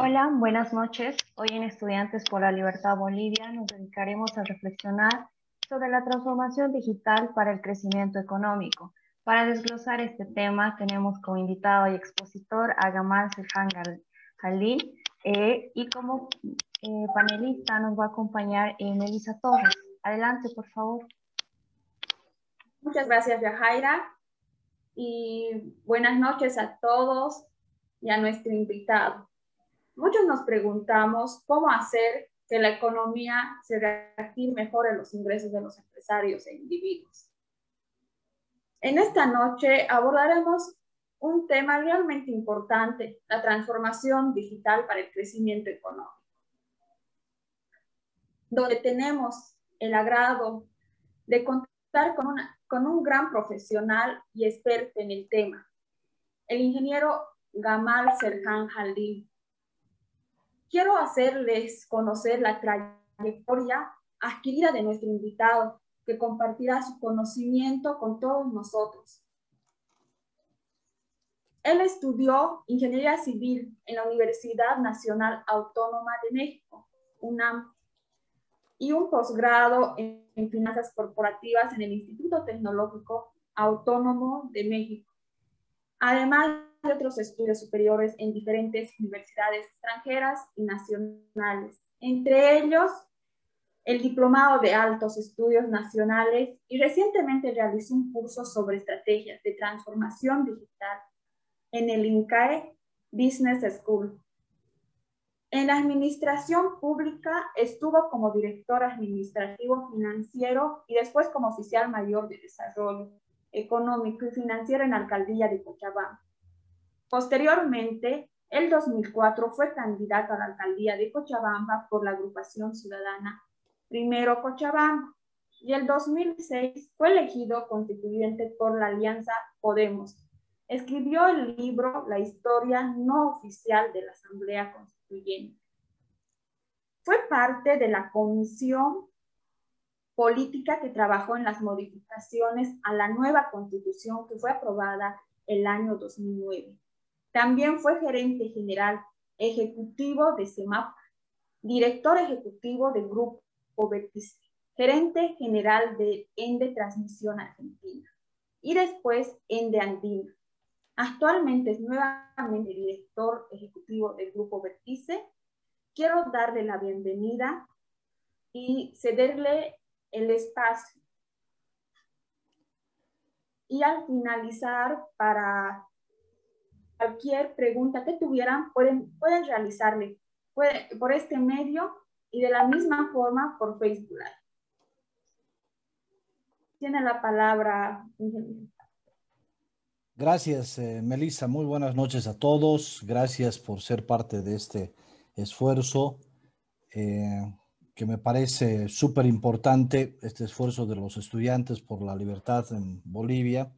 Hola, buenas noches. Hoy en Estudiantes por la Libertad Bolivia nos dedicaremos a reflexionar sobre la transformación digital para el crecimiento económico. Para desglosar este tema tenemos como invitado y expositor a Gamal Sejan Jalil eh, y como eh, panelista nos va a acompañar eh, Melissa Torres. Adelante, por favor. Muchas gracias, Yajaira. Y buenas noches a todos y a nuestro invitado. Muchos nos preguntamos cómo hacer que la economía se reactive mejor en los ingresos de los empresarios e individuos. En esta noche abordaremos un tema realmente importante, la transformación digital para el crecimiento económico, donde tenemos el agrado de contar con, con un gran profesional y experto en el tema, el ingeniero Gamal Serhan Jalil, quiero hacerles conocer la trayectoria adquirida de nuestro invitado, que compartirá su conocimiento con todos nosotros. Él estudió Ingeniería Civil en la Universidad Nacional Autónoma de México, UNAM, y un posgrado en Finanzas Corporativas en el Instituto Tecnológico Autónomo de México. Además de otros estudios superiores en diferentes universidades extranjeras y nacionales, entre ellos el Diplomado de Altos Estudios Nacionales y recientemente realizó un curso sobre estrategias de transformación digital en el INCAE Business School. En la administración pública estuvo como director administrativo financiero y después como oficial mayor de desarrollo económico y financiero en la alcaldía de Cochabamba. Posteriormente, el 2004 fue candidato a la alcaldía de Cochabamba por la agrupación ciudadana Primero Cochabamba y el 2006 fue elegido constituyente por la alianza Podemos. Escribió el libro La historia no oficial de la Asamblea Constituyente. Fue parte de la comisión política que trabajó en las modificaciones a la nueva constitución que fue aprobada el año 2009. También fue gerente general ejecutivo de CEMAP, director ejecutivo del Grupo Vertice, gerente general de Ende Transmisión Argentina y después Ende Andina. Actualmente es nuevamente director ejecutivo del Grupo Vertice. Quiero darle la bienvenida y cederle el espacio. Y al finalizar, para cualquier pregunta que tuvieran, pueden, pueden realizarle por este medio y de la misma forma por Facebook Tiene la palabra, Gracias, eh, Melissa. Muy buenas noches a todos. Gracias por ser parte de este esfuerzo eh, que me parece súper importante, este esfuerzo de los estudiantes por la libertad en Bolivia.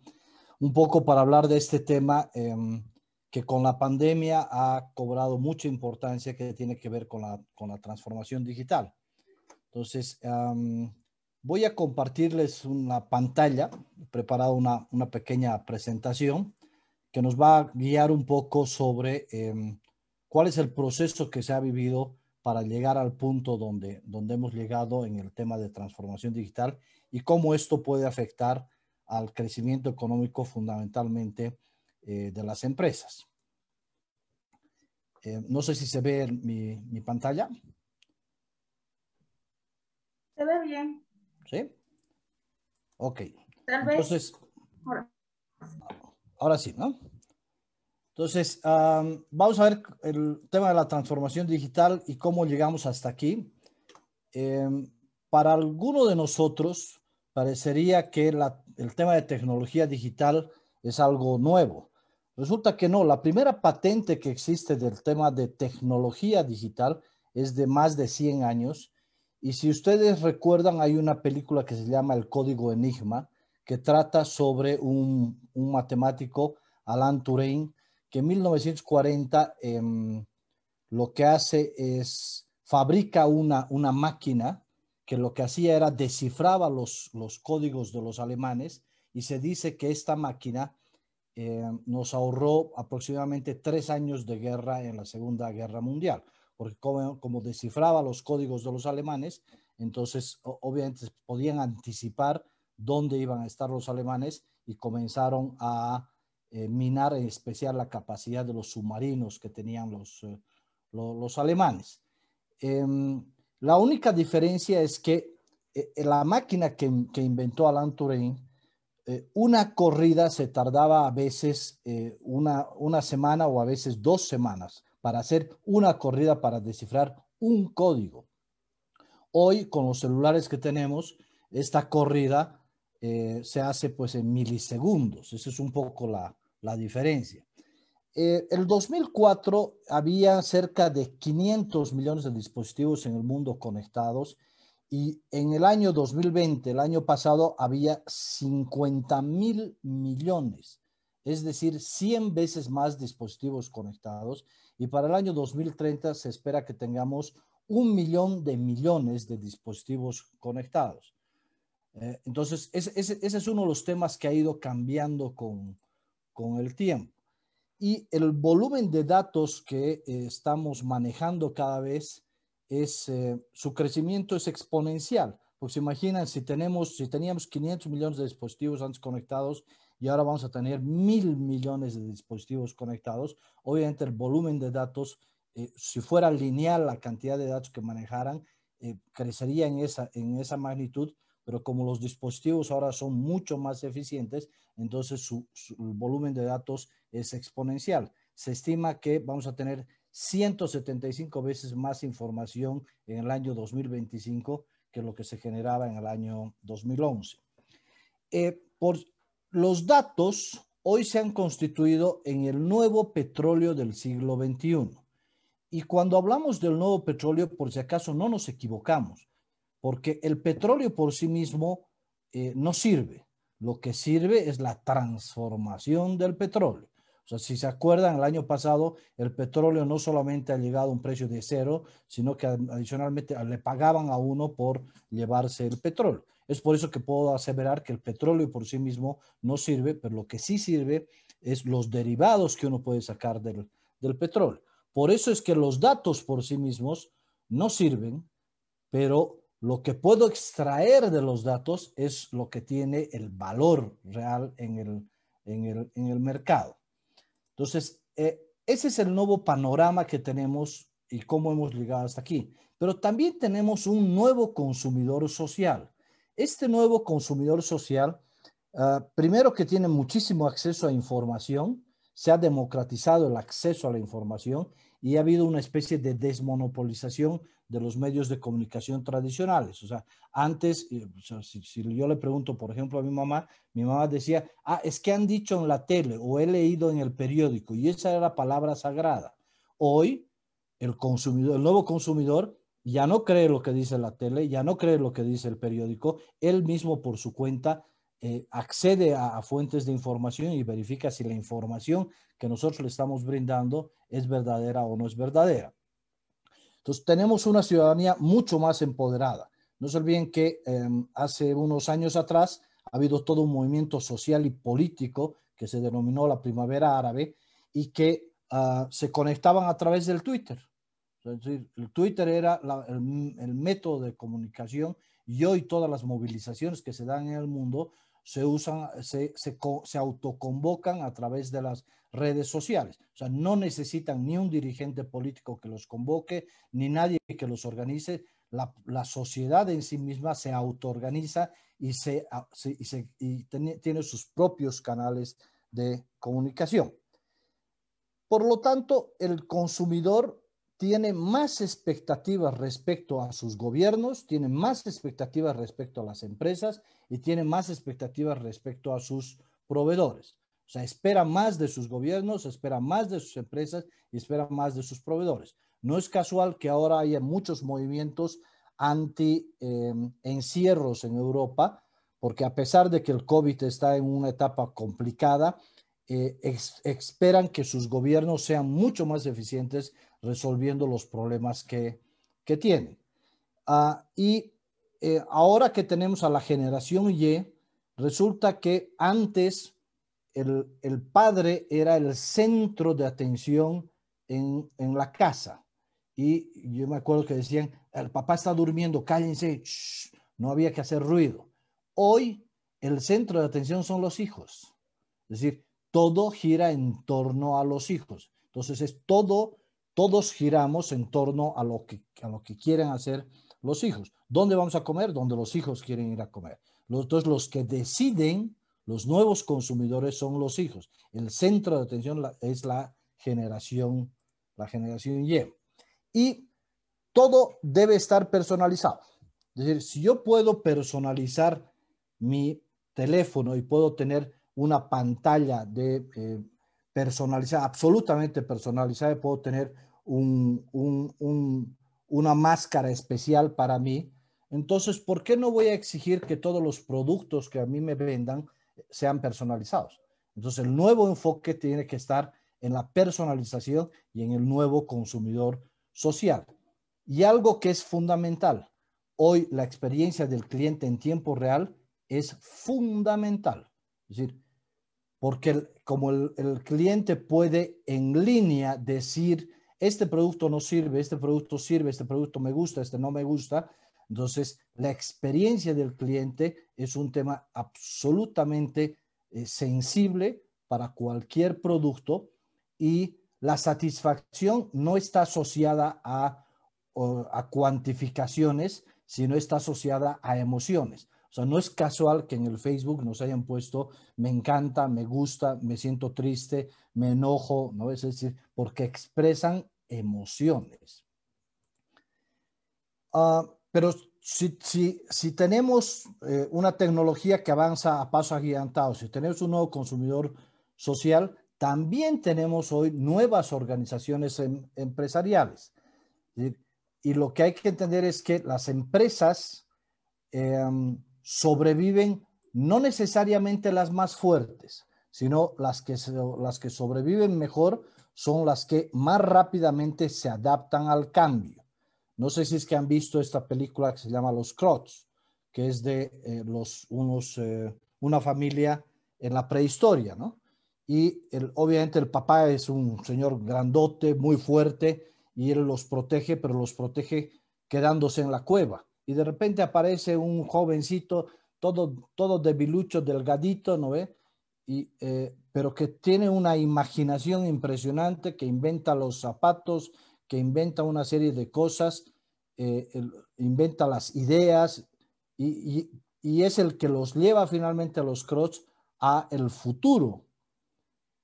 Un poco para hablar de este tema. Em, que con la pandemia ha cobrado mucha importancia que tiene que ver con la, con la transformación digital. Entonces, voy a compartirles una pantalla, preparado una, una, pequeña presentación que nos va a guiar un poco sobre em, cuál es el proceso que se ha vivido para llegar al punto donde, donde hemos llegado en el tema de transformación digital y cómo esto puede afectar al crecimiento económico fundamentalmente eh, de las empresas. Eh, no sé si se ve mi, mi, pantalla. Se ve bien. ¿Sí? Ok. Entonces, ahora. sí, ¿no? Entonces, vamos a ver el tema de la transformación digital y cómo llegamos hasta aquí. Em, para alguno de nosotros, parecería que el tema de tecnología digital es algo nuevo. Resulta que no, la primera patente que existe del tema de tecnología digital es de más de 100 años. Y si ustedes recuerdan, hay una película que se llama El Código Enigma, que trata sobre un, matemático, Alan Turing, que en 1940 em, lo que hace es fabrica una, una máquina que lo que hacía era descifraba los, los códigos de los alemanes y se dice que esta máquina eh, nos ahorró aproximadamente tres años de guerra en la Segunda Guerra Mundial, porque como, descifraba los códigos de los alemanes, entonces obviamente podían anticipar dónde iban a estar los alemanes y comenzaron a eh, minar en especial la capacidad de los submarinos que tenían los, eh, alemanes. Em, la única diferencia es que la máquina que, que inventó Alan Turing eh, una corrida se tardaba a veces eh, una, una semana o a veces dos semanas para hacer una corrida para descifrar un código. Hoy, con los celulares que tenemos, esta corrida eh, se hace pues en milisegundos. Esa es un poco la, la diferencia. el 2004 había cerca de 500 millones de dispositivos en el mundo conectados y en el año 2020, el año pasado, había 50 mil millones, es decir, 100 veces más dispositivos conectados. Y para el año 2030 se espera que tengamos un millón de millones de dispositivos conectados. Eh, entonces, ese, es uno de los temas que ha ido cambiando con, con el tiempo. Y el volumen de datos que eh, estamos manejando cada vez es, eh, su crecimiento es exponencial. Pues imaginan si tenemos, si teníamos 500 millones de dispositivos antes conectados y ahora vamos a tener mil millones de dispositivos conectados, obviamente el volumen de datos, eh, si fuera lineal la cantidad de datos que manejaran, eh, crecería en esa, en esa magnitud, pero como los dispositivos ahora son mucho más eficientes, entonces su volumen de datos es exponencial. Se estima que vamos a tener 175 veces más información en el año 2025 que lo que se generaba en el año 2011. Eh, por los datos hoy se han constituido en el nuevo petróleo del siglo XXI. Y cuando hablamos del nuevo petróleo, por si acaso no nos equivocamos, porque el petróleo por sí mismo eh, no sirve. Lo que sirve es la transformación del petróleo sea, si se acuerdan, el año pasado el petróleo no solamente ha llegado a un precio de cero, sino que adicionalmente le pagaban a uno por llevarse el petróleo. Es por eso que puedo aseverar que el petróleo por sí mismo no sirve, pero lo que sí sirve es los derivados que uno puede sacar del, del petróleo. Por eso es que los datos por sí mismos no sirven, pero lo que puedo extraer de los datos es lo que tiene el valor real en el, en el, en el mercado. Entonces, eh, ese es el nuevo panorama que tenemos y cómo hemos llegado hasta aquí. Pero también tenemos un nuevo consumidor social. Este nuevo consumidor social, ah, primero que tiene muchísimo acceso a información, se ha democratizado el acceso a la información y ha habido una especie de desmonopolización de los medios de comunicación tradicionales. O sea, antes, eh, si, yo le pregunto, por ejemplo, a mi mamá, mi mamá decía, ah, es que han dicho en la tele o he leído en el periódico y esa era la palabra sagrada. Hoy, el consumidor, el nuevo consumidor ya no cree lo que dice la tele, ya no cree lo que dice el periódico, él mismo por su cuenta eh, accede a, fuentes de información y verifica si la información que nosotros le estamos brindando es verdadera o no es verdadera. Entonces, tenemos una ciudadanía mucho más empoderada. No se olviden que em, hace unos años atrás ha habido todo un movimiento social y político que se denominó la primavera árabe y que ah, se conectaban a través del Twitter. Es decir, el Twitter era el, el método de comunicación y hoy todas las movilizaciones que se dan en el mundo se usan, se, se, se, autoconvocan a través de las redes sociales. O sea, no necesitan ni un dirigente político que los convoque, ni nadie que los organice. La, la sociedad en sí misma se autoorganiza y, se, y, se, y tiene sus propios canales de comunicación. Por lo tanto, el consumidor tiene más expectativas respecto a sus gobiernos, tiene más expectativas respecto a las empresas y tiene más expectativas respecto a sus proveedores. O sea, espera más de sus gobiernos, espera más de sus empresas y espera más de sus proveedores. No es casual que ahora haya muchos movimientos anti-encierros en Europa, porque a pesar de que el COVID está en una etapa complicada, eh, esperan que sus gobiernos sean mucho más eficientes resolviendo los problemas que, que tienen. Ah, y eh, ahora que tenemos a la generación Y, resulta que antes el, el, padre era el centro de atención en, en, la casa. Y yo me acuerdo que decían, el papá está durmiendo, cállense, no había que hacer ruido. Hoy el centro de atención son los hijos. Es decir, todo gira en torno a los hijos. Entonces es todo, todos giramos en torno a lo que, a lo que quieren hacer los hijos. ¿Dónde vamos a comer? Donde los hijos quieren ir a comer. Entonces los que deciden, los nuevos consumidores son los hijos. El centro de atención es la generación, la generación Y. Y todo debe estar personalizado. Es decir, si yo puedo personalizar mi teléfono y puedo tener una pantalla de eh, personalizada, absolutamente personalizada, puedo tener un, una máscara especial para mí. Entonces, ¿por qué no voy a exigir que todos los productos que a mí me vendan sean personalizados? Entonces, el nuevo enfoque tiene que estar en la personalización y en el nuevo consumidor social. Y algo que es fundamental, hoy la experiencia del cliente en tiempo real es fundamental. Es decir, porque como el, cliente puede en línea decir, este producto no sirve, este producto sirve, este producto me gusta, este no me gusta, entonces la experiencia del cliente es un tema absolutamente eh, sensible para cualquier producto y la satisfacción no está asociada a, a cuantificaciones, sino está asociada a emociones. O sea, no es casual que en el Facebook nos hayan puesto me encanta, me gusta, me siento triste, me enojo, ¿no? Es decir, porque expresan emociones. Uh, pero si, si, si tenemos eh, una tecnología que avanza a paso agigantado, si tenemos un nuevo consumidor social, también tenemos hoy nuevas organizaciones em, empresariales. Y lo que hay que entender es que las empresas eh, sobreviven no necesariamente las más fuertes, sino las que, las que sobreviven mejor son las que más rápidamente se adaptan al cambio. No sé si es que han visto esta película que se llama Los Crots, que es de eh, los, unos, eh, una familia en la prehistoria, ¿no? Y el, obviamente el papá es un señor grandote, muy fuerte, y él los protege, pero los protege quedándose en la cueva y de repente aparece un jovencito todo, todo debilucho, delgadito, ¿no ve? Y, eh, pero que tiene una imaginación impresionante, que inventa los zapatos, que inventa una serie de cosas, eh, inventa las ideas y, y, y, es el que los lleva finalmente a los Crocs a el futuro.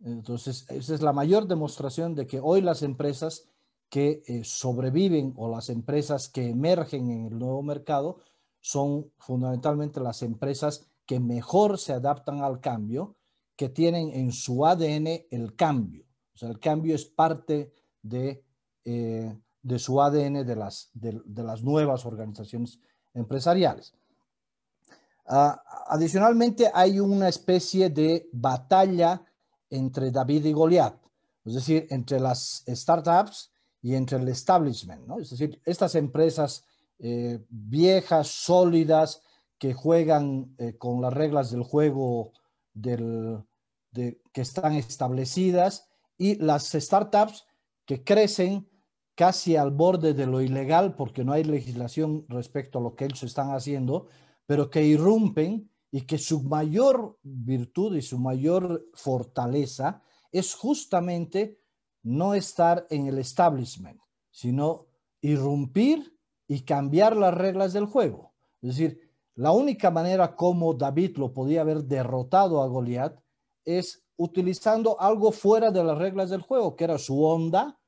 Entonces, esa es la mayor demostración de que hoy las empresas que eh, sobreviven o las empresas que emergen en el nuevo mercado son fundamentalmente las empresas que mejor se adaptan al cambio, que tienen en su ADN el cambio. O sea, el cambio es parte de, eh, de su ADN de las, de, las nuevas organizaciones empresariales. Uh, adicionalmente, hay una especie de batalla entre David y Goliat, es decir, entre las startups y entre el establishment. Es decir, estas empresas eh, viejas, sólidas, que juegan eh, con las reglas del juego del, de, que están establecidas y las startups que crecen casi al borde de lo ilegal porque no hay legislación respecto a lo que ellos están haciendo, pero que irrumpen y que su mayor virtud y su mayor fortaleza es justamente no estar en el establishment, sino irrumpir y cambiar las reglas del juego. Es decir, la única manera como David lo podía haber derrotado a Goliat es utilizando algo fuera de las reglas del juego, que era su onda,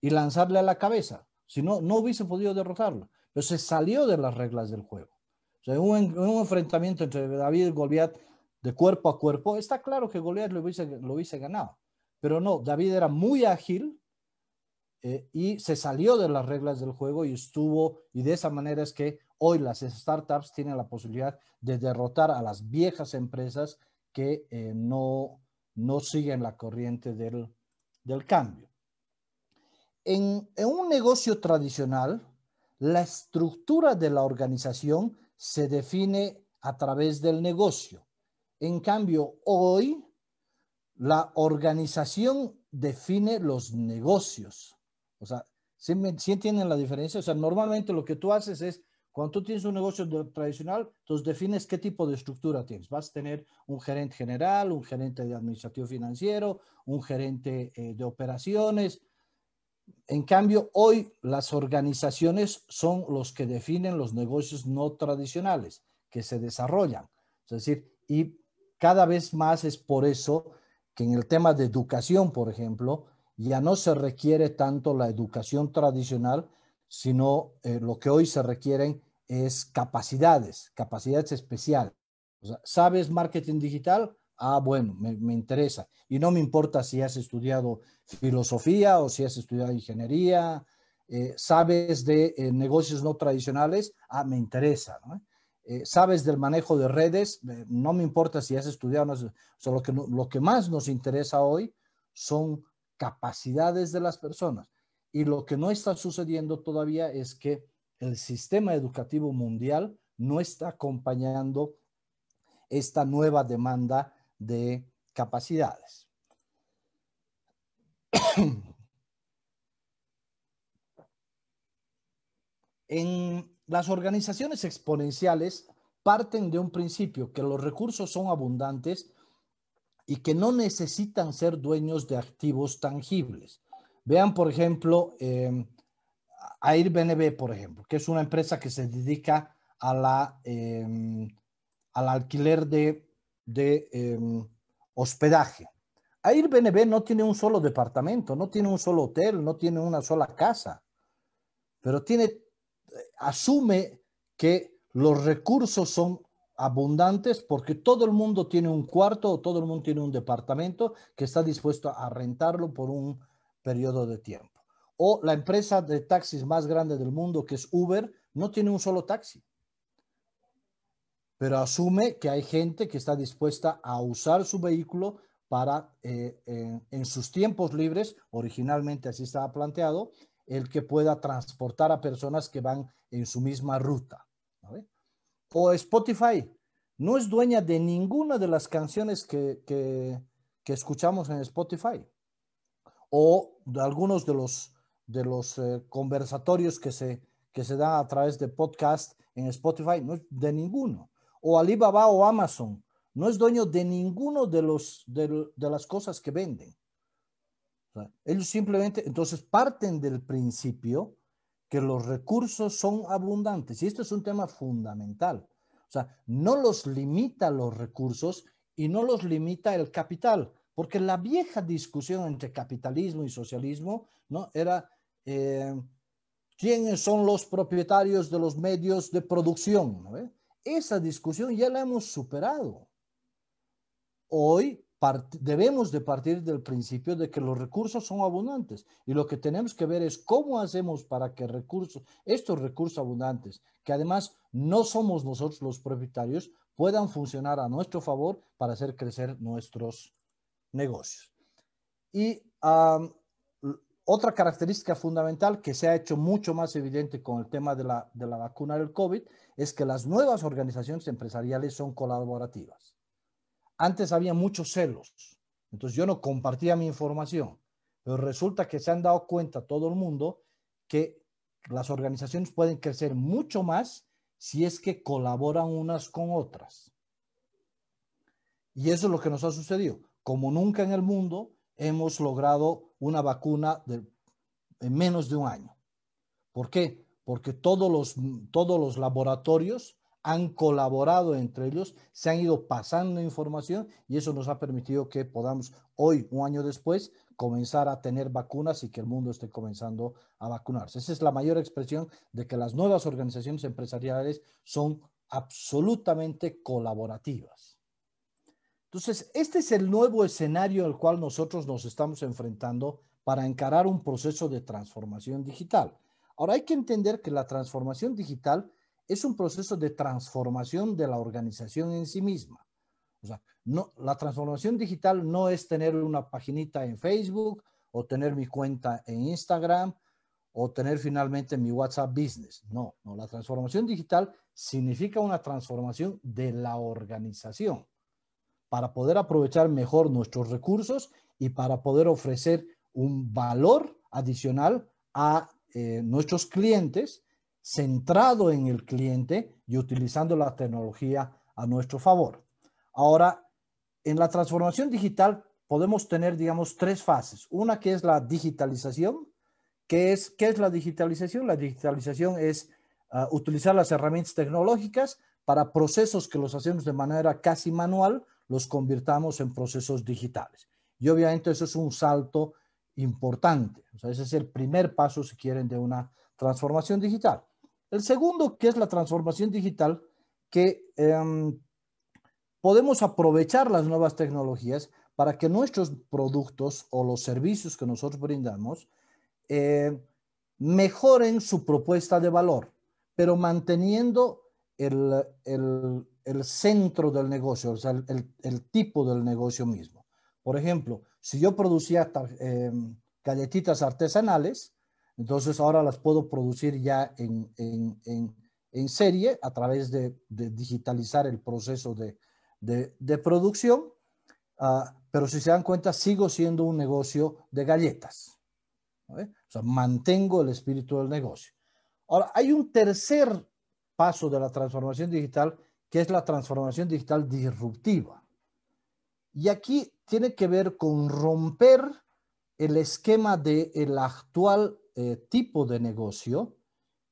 y lanzarle a la cabeza. Si no, no hubiese podido derrotarlo. Pero se salió de las reglas del juego. O sea, un, enfrentamiento entre David y Goliat de cuerpo a cuerpo, está claro que Goliat lo hubiese, lo hubiese ganado. Pero no, David era muy ágil eh, y se salió de las reglas del juego y estuvo, y de esa manera es que hoy las startups tienen la posibilidad de derrotar a las viejas empresas que eh, no, no siguen la corriente del, del cambio. En, en, un negocio tradicional, la estructura de la organización se define a través del negocio. En cambio, hoy la organización define los negocios. O sea, ¿sí, entienden la diferencia? O sea, normalmente lo que tú haces es, cuando tú tienes un negocio tradicional, tú defines qué tipo de estructura tienes. Vas a tener un gerente general, un gerente de administrativo financiero, un gerente eh, de operaciones. En cambio, hoy las organizaciones son los que definen los negocios no tradicionales que se desarrollan. Es decir, y cada vez más es por eso que en el tema de educación, por ejemplo, ya no se requiere tanto la educación tradicional, sino eh, lo que hoy se requieren es capacidades, capacidades especiales. ¿Sabes marketing digital? Ah, bueno, me, interesa. Y no me importa si has estudiado filosofía o si has estudiado ingeniería. Eh, ¿Sabes de eh, negocios no tradicionales? Ah, me interesa. ¿no? Eh, sabes del manejo de redes, eh, no me importa si has estudiado, o sea, lo, que, lo que más nos interesa hoy son capacidades de las personas. Y lo que no está sucediendo todavía es que el sistema educativo mundial no está acompañando esta nueva demanda de capacidades. en las organizaciones exponenciales parten de un principio que los recursos son abundantes y que no necesitan ser dueños de activos tangibles. Vean, por ejemplo, eh, Airbnb, por ejemplo, que es una empresa que se dedica em, al alquiler de, de em, hospedaje. Airbnb no tiene un solo departamento, no tiene un solo hotel, no tiene una sola casa, pero tiene asume que los recursos son abundantes porque todo el mundo tiene un cuarto o todo el mundo tiene un departamento que está dispuesto a rentarlo por un periodo de tiempo. O la empresa de taxis más grande del mundo, que es Uber, no tiene un solo taxi. Pero asume que hay gente que está dispuesta a usar su vehículo para, eh, en sus tiempos libres, originalmente así estaba planteado, el que pueda transportar a personas que van en su misma ruta. O Spotify no es dueña de ninguna de las canciones que, que, escuchamos en Spotify. O de algunos de los, de los eh, conversatorios que se, que se dan a través de podcast en Spotify, no es de ninguno. O Alibaba o Amazon no es dueño de ninguno de, los, de las cosas que venden ellos simplemente, entonces parten del principio que los recursos son abundantes. Y esto es un tema fundamental. O sea, no los limita los recursos y no los limita el capital, porque la vieja discusión entre capitalismo y socialismo, ¿no? Era eh, quiénes son los propietarios de los medios de producción. Esa discusión ya la hemos superado. Hoy debemos de partir del principio de que los recursos son abundantes y lo que tenemos que ver es cómo hacemos para que recursos, estos recursos abundantes, que además no somos nosotros los propietarios, puedan funcionar a nuestro favor para hacer crecer nuestros negocios. Y otra característica fundamental que se ha hecho mucho más evidente con el tema de la, de la vacuna del COVID es que las nuevas organizaciones empresariales son colaborativas. Antes había muchos celos, entonces yo no compartía mi información, pero resulta que se han dado cuenta todo el mundo que las organizaciones pueden crecer mucho más si es que colaboran unas con otras. Y eso es lo que nos ha sucedido. Como nunca en el mundo hemos logrado una vacuna en menos de un año. ¿Por qué? Porque todos los, todos los laboratorios han colaborado entre ellos, se han ido pasando información y eso nos ha permitido que podamos hoy, un año después, comenzar a tener vacunas y que el mundo esté comenzando a vacunarse. Esa es la mayor expresión de que las nuevas organizaciones empresariales son absolutamente colaborativas. Entonces, este es el nuevo escenario al cual nosotros nos estamos enfrentando para encarar un proceso de transformación digital. Ahora hay que entender que la transformación digital es un proceso de transformación de la organización en sí misma. O sea, no, la transformación digital no es tener una paginita en Facebook o tener mi cuenta en Instagram o tener finalmente mi WhatsApp Business. No, no, la transformación digital significa una transformación de la organización para poder aprovechar mejor nuestros recursos y para poder ofrecer un valor adicional a eh, nuestros clientes centrado en el cliente y utilizando la tecnología a nuestro favor. Ahora, en la transformación digital podemos tener, digamos, tres fases. Una que es la digitalización. ¿Qué es, qué es la digitalización? La digitalización es ah, utilizar las herramientas tecnológicas para procesos que los hacemos de manera casi manual, los convirtamos en procesos digitales. Y obviamente eso es un salto importante. Ese es el primer paso, si quieren, de una transformación digital. El segundo, que es la transformación digital, que em, podemos aprovechar las nuevas tecnologías para que nuestros productos o los servicios que nosotros brindamos eh, mejoren su propuesta de valor, pero manteniendo el, centro del negocio, o sea, el, tipo del negocio mismo. Por ejemplo, si yo producía em, galletitas artesanales, entonces ahora las puedo producir ya en, serie a través de, digitalizar el proceso de, producción. Ah, pero si se dan cuenta, sigo siendo un negocio de galletas. O sea, mantengo el espíritu del negocio. Ahora, hay un tercer paso de la transformación digital, que es la transformación digital disruptiva. Y aquí tiene que ver con romper el esquema del el actual eh, tipo de negocio,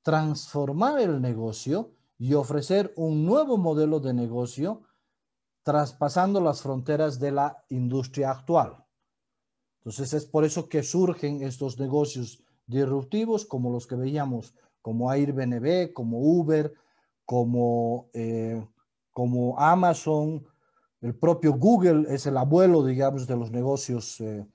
transformar el negocio y ofrecer un nuevo modelo de negocio traspasando las fronteras de la industria actual. Entonces es por eso que surgen estos negocios disruptivos como los que veíamos, como Airbnb, como Uber, como, eh, como Amazon, el propio Google es el abuelo, digamos, de los negocios eh,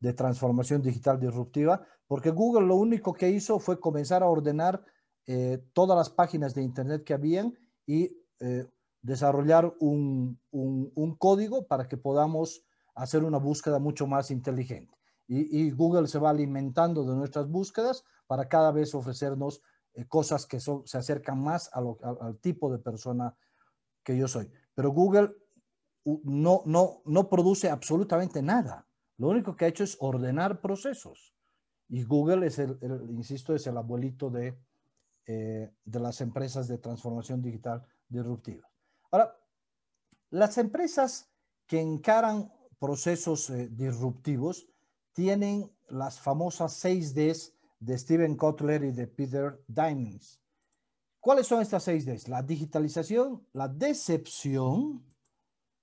de transformación digital disruptiva, porque Google lo único que hizo fue comenzar a ordenar eh, todas las páginas de Internet que habían y desarrollar un, código para que podamos hacer una búsqueda mucho más inteligente. Y, Google se va alimentando de nuestras búsquedas para cada vez ofrecernos eh, cosas que se acercan más al tipo de persona que yo soy. Pero Google no, no, no produce absolutamente nada. Lo único que ha hecho es ordenar procesos. Y Google es el, insisto, es el abuelito de, eh, de las empresas de transformación digital disruptiva. Ahora, las empresas que encaran procesos eh, disruptivos tienen las famosas 6 Ds de Steven Kotler y de Peter Diamond. ¿Cuáles son estas 6 Ds? La digitalización, la decepción,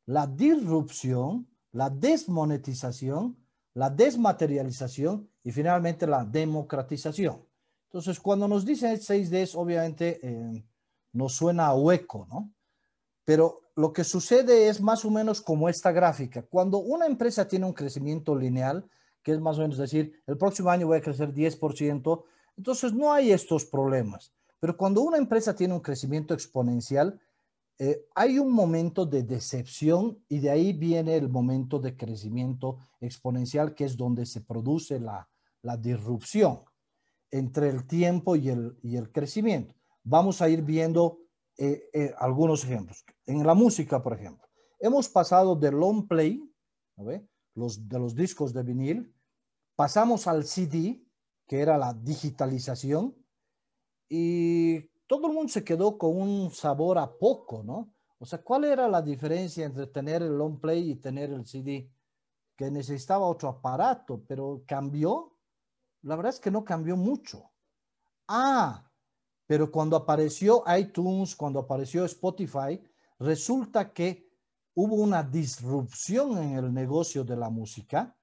la disrupción, la desmonetización, la desmaterialización y finalmente la democratización. Entonces, cuando nos dicen 6 Ds, obviamente eh, nos suena a hueco, ¿no? Pero lo que sucede es más o menos como esta gráfica. Cuando una empresa tiene un crecimiento lineal, que es más o menos decir, el próximo año voy a crecer 10%, entonces no hay estos problemas. Pero cuando una empresa tiene un crecimiento exponencial, eh, hay un momento de decepción y de ahí viene el momento de crecimiento exponencial, que es donde se produce la, la disrupción entre el tiempo y el, y el crecimiento. Vamos a ir viendo eh, eh, algunos ejemplos. En la música, por ejemplo, hemos pasado del long play, Los, de los discos de vinil, pasamos al CD, que era la digitalización, y todo el mundo se quedó con un sabor a poco, ¿no? O sea, ¿cuál era la diferencia entre tener el long play y tener el CD? Que necesitaba otro aparato, pero cambió. La verdad es que no cambió mucho. Ah, pero cuando apareció iTunes, cuando apareció Spotify, resulta que hubo una disrupción en el negocio de la música,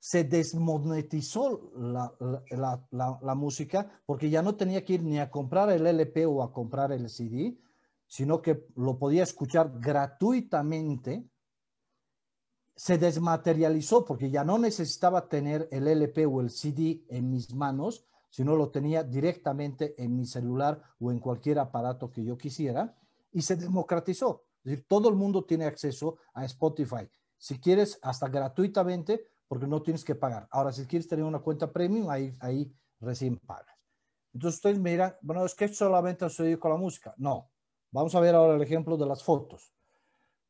se desmonetizó la, música porque ya no tenía que ir ni a comprar el LP o a comprar el CD, sino que lo podía escuchar gratuitamente. Se desmaterializó porque ya no necesitaba tener el LP o el CD en mis manos, sino lo tenía directamente en mi celular o en cualquier aparato que yo quisiera y se democratizó. Es todo el mundo tiene acceso a Spotify. Si quieres, hasta gratuitamente, porque no tienes que pagar. Ahora, si quieres tener una cuenta premium, ahí, ahí recién pagas. Entonces ustedes me dirán, bueno, es que solamente sucedido con la música. No. Vamos a ver ahora el ejemplo de las fotos.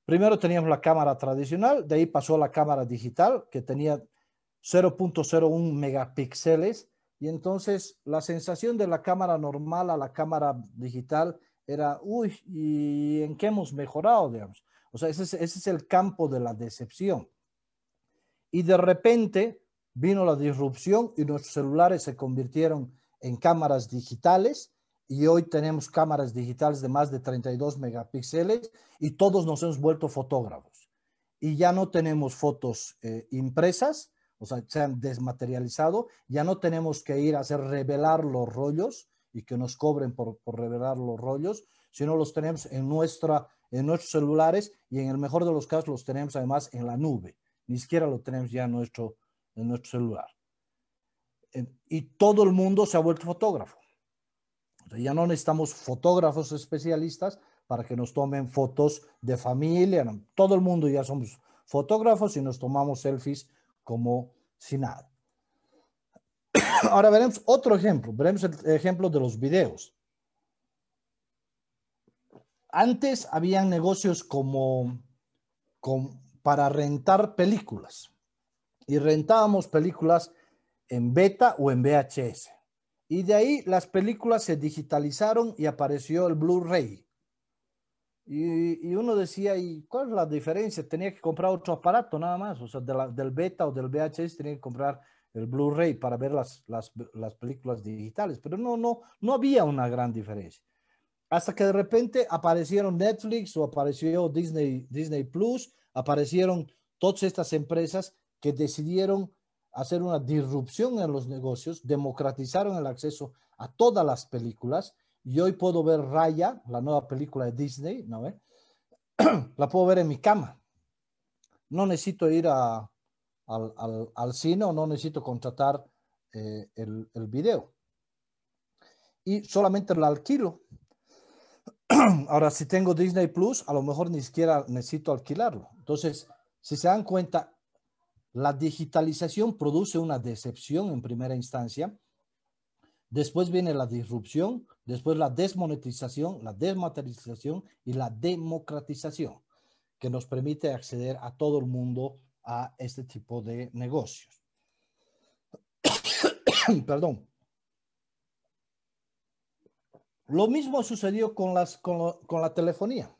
primero teníamos la cámara tradicional, de ahí pasó a la cámara digital, que tenía 0.01 megapíxeles, y entonces la sensación de la cámara normal a la cámara digital era, uy, ¿y en qué hemos mejorado, digamos? O sea, ese es, ese es el campo de la decepción. Y de repente vino la disrupción y nuestros celulares se convirtieron en cámaras digitales y hoy tenemos cámaras digitales de más de 32 megapíxeles y todos nos hemos vuelto fotógrafos. Y ya no tenemos fotos eh, impresas, o sea, se han desmaterializado, ya no tenemos que ir a hacer revelar los rollos y que nos cobren por, por revelar los rollos, sino los tenemos en, nuestra, en nuestros celulares y en el mejor de los casos los tenemos además en la nube. Ni siquiera lo tenemos ya en nuestro, en nuestro celular. Y todo el mundo se ha vuelto fotógrafo. ya no necesitamos fotógrafos especialistas para que nos tomen fotos de familia. Todo el mundo ya somos fotógrafos y nos tomamos selfies como si nada. Ahora veremos otro ejemplo. Veremos el ejemplo de los videos. Antes habían negocios como, para rentar películas y rentábamos películas en beta o en VHS. Y de ahí las películas se digitalizaron y apareció el Blu-ray. Y, uno decía, ¿y cuál es la diferencia? Tenía que comprar otro aparato nada más. O sea, del beta o del VHS tenía que comprar el Blu-ray para ver las, las, las, películas digitales. Pero no, no, no había una gran diferencia. Hasta que de repente aparecieron Netflix o apareció Disney, Disney Plus, aparecieron todas estas empresas que decidieron hacer una disrupción en los negocios, democratizaron el acceso a todas las películas. Y hoy puedo ver Raya, la nueva película de Disney, ¿no ve? la puedo ver en mi cama. No necesito ir al, cine o no necesito contratar eh, el, el video. Y solamente la alquilo. Ahora, si tengo Disney Plus, a lo mejor ni siquiera necesito alquilarlo. Entonces, si se dan cuenta, la digitalización produce una decepción en primera instancia. Después viene la disrupción, después la desmonetización, la desmaterialización y la democratización, que nos permite acceder a todo el mundo a este tipo de negocios. Perdón. Lo mismo sucedió con, la telefonía.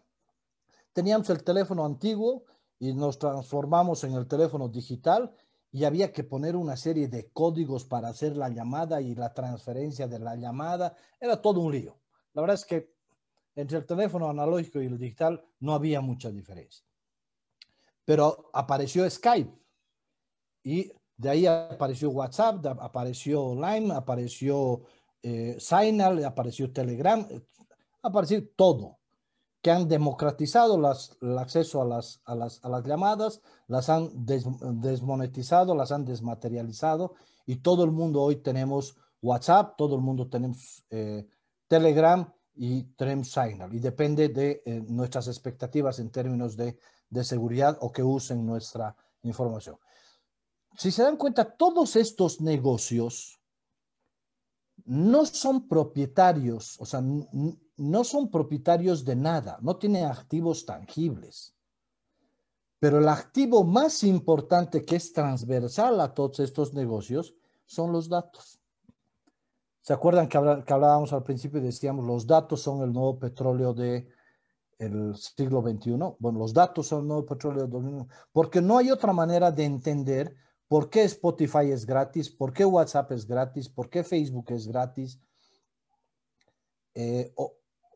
Teníamos el teléfono antiguo y nos transformamos en el teléfono digital y había que poner una serie de códigos para hacer la llamada y la transferencia de la llamada. Era todo un lío. La verdad es que entre el teléfono analógico y el digital no había mucha diferencia. Pero apareció Skype y de ahí apareció WhatsApp, apareció Line, apareció eh, Signal, apareció Telegram, apareció todo que han democratizado las, el acceso a las, a, las, a las, llamadas, las han desmonetizado, las han desmaterializado y todo el mundo hoy tenemos WhatsApp, todo el mundo tenemos eh, Telegram y tenemos Signal y depende de eh, nuestras expectativas en términos de, de seguridad o que usen nuestra información. Si se dan cuenta, todos estos negocios no son propietarios, o sea, no son propietarios de nada, no tienen activos tangibles. Pero el activo más importante que es transversal a todos estos negocios son los datos. ¿Se acuerdan que, hablábamos al principio y decíamos los datos son el nuevo petróleo del el siglo XXI? Bueno, los datos son el nuevo petróleo del XXI, porque no hay otra manera de entender por qué Spotify es gratis, por qué WhatsApp es gratis, por qué Facebook es gratis. Eh,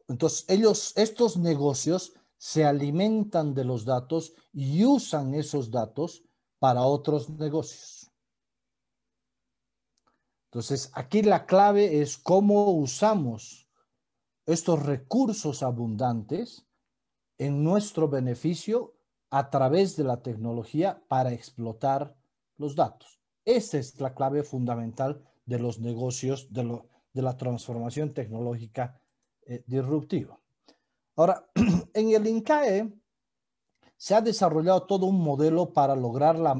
entonces, ellos, estos negocios se alimentan de los datos y usan esos datos para otros negocios. Entonces, aquí la clave es cómo usamos estos recursos abundantes en nuestro beneficio a través de la tecnología para explotar los datos. Esa es la clave fundamental de los negocios, de, de la transformación tecnológica eh, disruptivo. Ahora, en el INCAE se ha desarrollado todo un modelo para lograr la,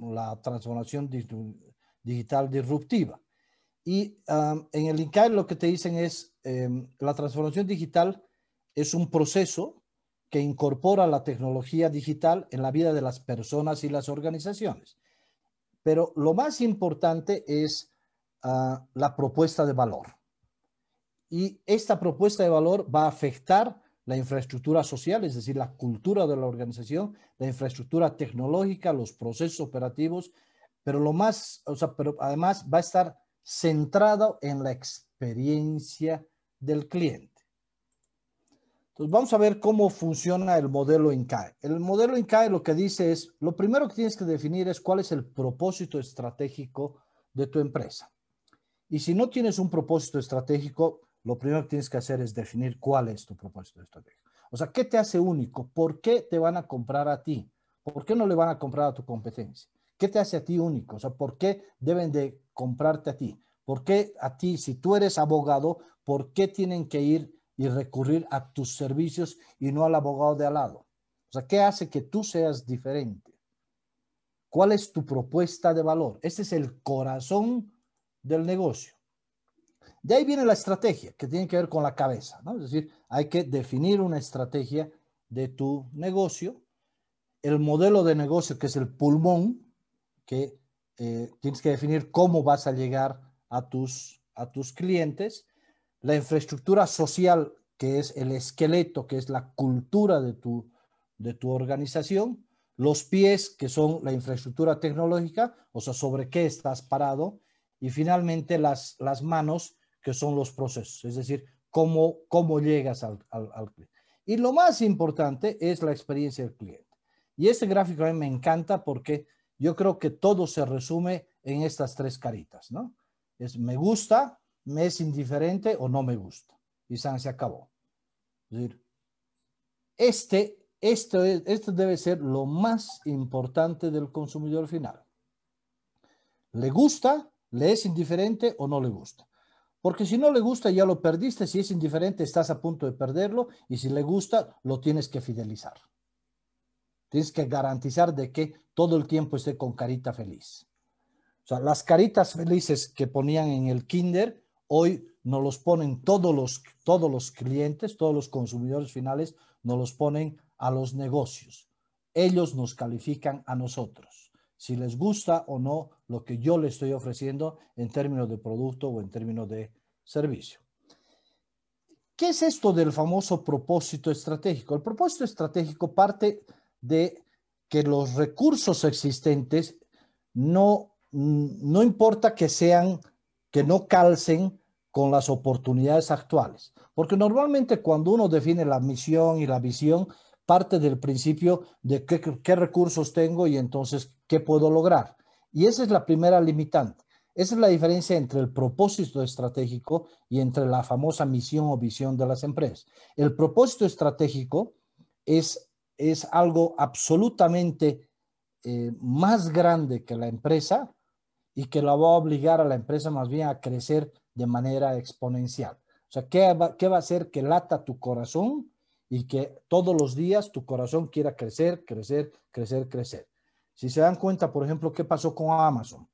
la transformación digital disruptiva. Y en el INCAE lo que te dicen es, em, la transformación digital es un proceso que incorpora la tecnología digital en la vida de las personas y las organizaciones. Pero lo más importante es ah, la propuesta de valor. Y esta propuesta de valor va a afectar la infraestructura social, es decir, la cultura de la organización, la infraestructura tecnológica, los procesos operativos, pero lo más, o sea, pero además va a estar centrado en la experiencia del cliente. Entonces vamos a ver cómo funciona el modelo INCAE. El modelo INCAE lo que dice es, lo primero que tienes que definir es cuál es el propósito estratégico de tu empresa. Y si no tienes un propósito estratégico, lo primero que tienes que hacer es definir cuál es tu propósito estratégico. O sea, ¿qué te hace único? ¿Por qué te van a comprar a ti? ¿Por qué no le van a comprar a tu competencia? ¿Qué te hace a ti único? O sea, ¿por qué deben de comprarte a ti? ¿Por qué a ti, si tú eres abogado, por qué tienen que ir y recurrir a tus servicios y no al abogado de al lado? O sea, ¿qué hace que tú seas diferente? ¿Cuál es tu propuesta de valor? Este es el corazón del negocio. De ahí viene la estrategia, que tiene que ver con la cabeza, ¿no? Es decir, hay que definir una estrategia de tu negocio, el modelo de negocio, que es el pulmón, que eh, tienes que definir cómo vas a llegar a tus, a tus clientes, la infraestructura social, que es el esqueleto, que es la cultura de tu, de tu organización, los pies, que son la infraestructura tecnológica, o sea, sobre qué estás parado, y finalmente las, las manos, que son los procesos, es decir, cómo, cómo llegas al, cliente. Y lo más importante es la experiencia del cliente. Y este gráfico a mí me encanta porque yo creo que todo se resume en estas tres caritas, ¿no? Es me gusta, me es indiferente o no me gusta. Y se acabó. Es decir, este, esto, esto debe ser lo más importante del consumidor final. ¿Le gusta, le es indiferente o no le gusta? Porque si no le gusta, ya lo perdiste. Si es indiferente, estás a punto de perderlo. Y si le gusta, lo tienes que fidelizar. Tienes que garantizar de que todo el tiempo esté con carita feliz. O sea, las caritas felices que ponían en el kinder, hoy nos los ponen todos los, todos los clientes, todos los consumidores finales, nos los ponen a los negocios. Ellos nos califican a nosotros si les gusta o no lo que yo le estoy ofreciendo en términos de producto o en términos de servicio. ¿Qué es esto del famoso propósito estratégico? El propósito estratégico parte de que los recursos existentes no, no importa que sean, que no calcen con las oportunidades actuales. Porque normalmente cuando uno define la misión y la visión, parte del principio de qué, recursos tengo y entonces qué puedo lograr. Y esa es la primera limitante. Esa es la diferencia entre el propósito estratégico y entre la famosa misión o visión de las empresas. El propósito estratégico es, es algo absolutamente eh, más grande que la empresa y que la va a obligar a la empresa más bien a crecer de manera exponencial. O sea, ¿qué va, qué va a hacer que lata tu corazón y que todos los días tu corazón quiera crecer, crecer, crecer, crecer? Si se dan cuenta, por ejemplo, ¿qué pasó con Amazon?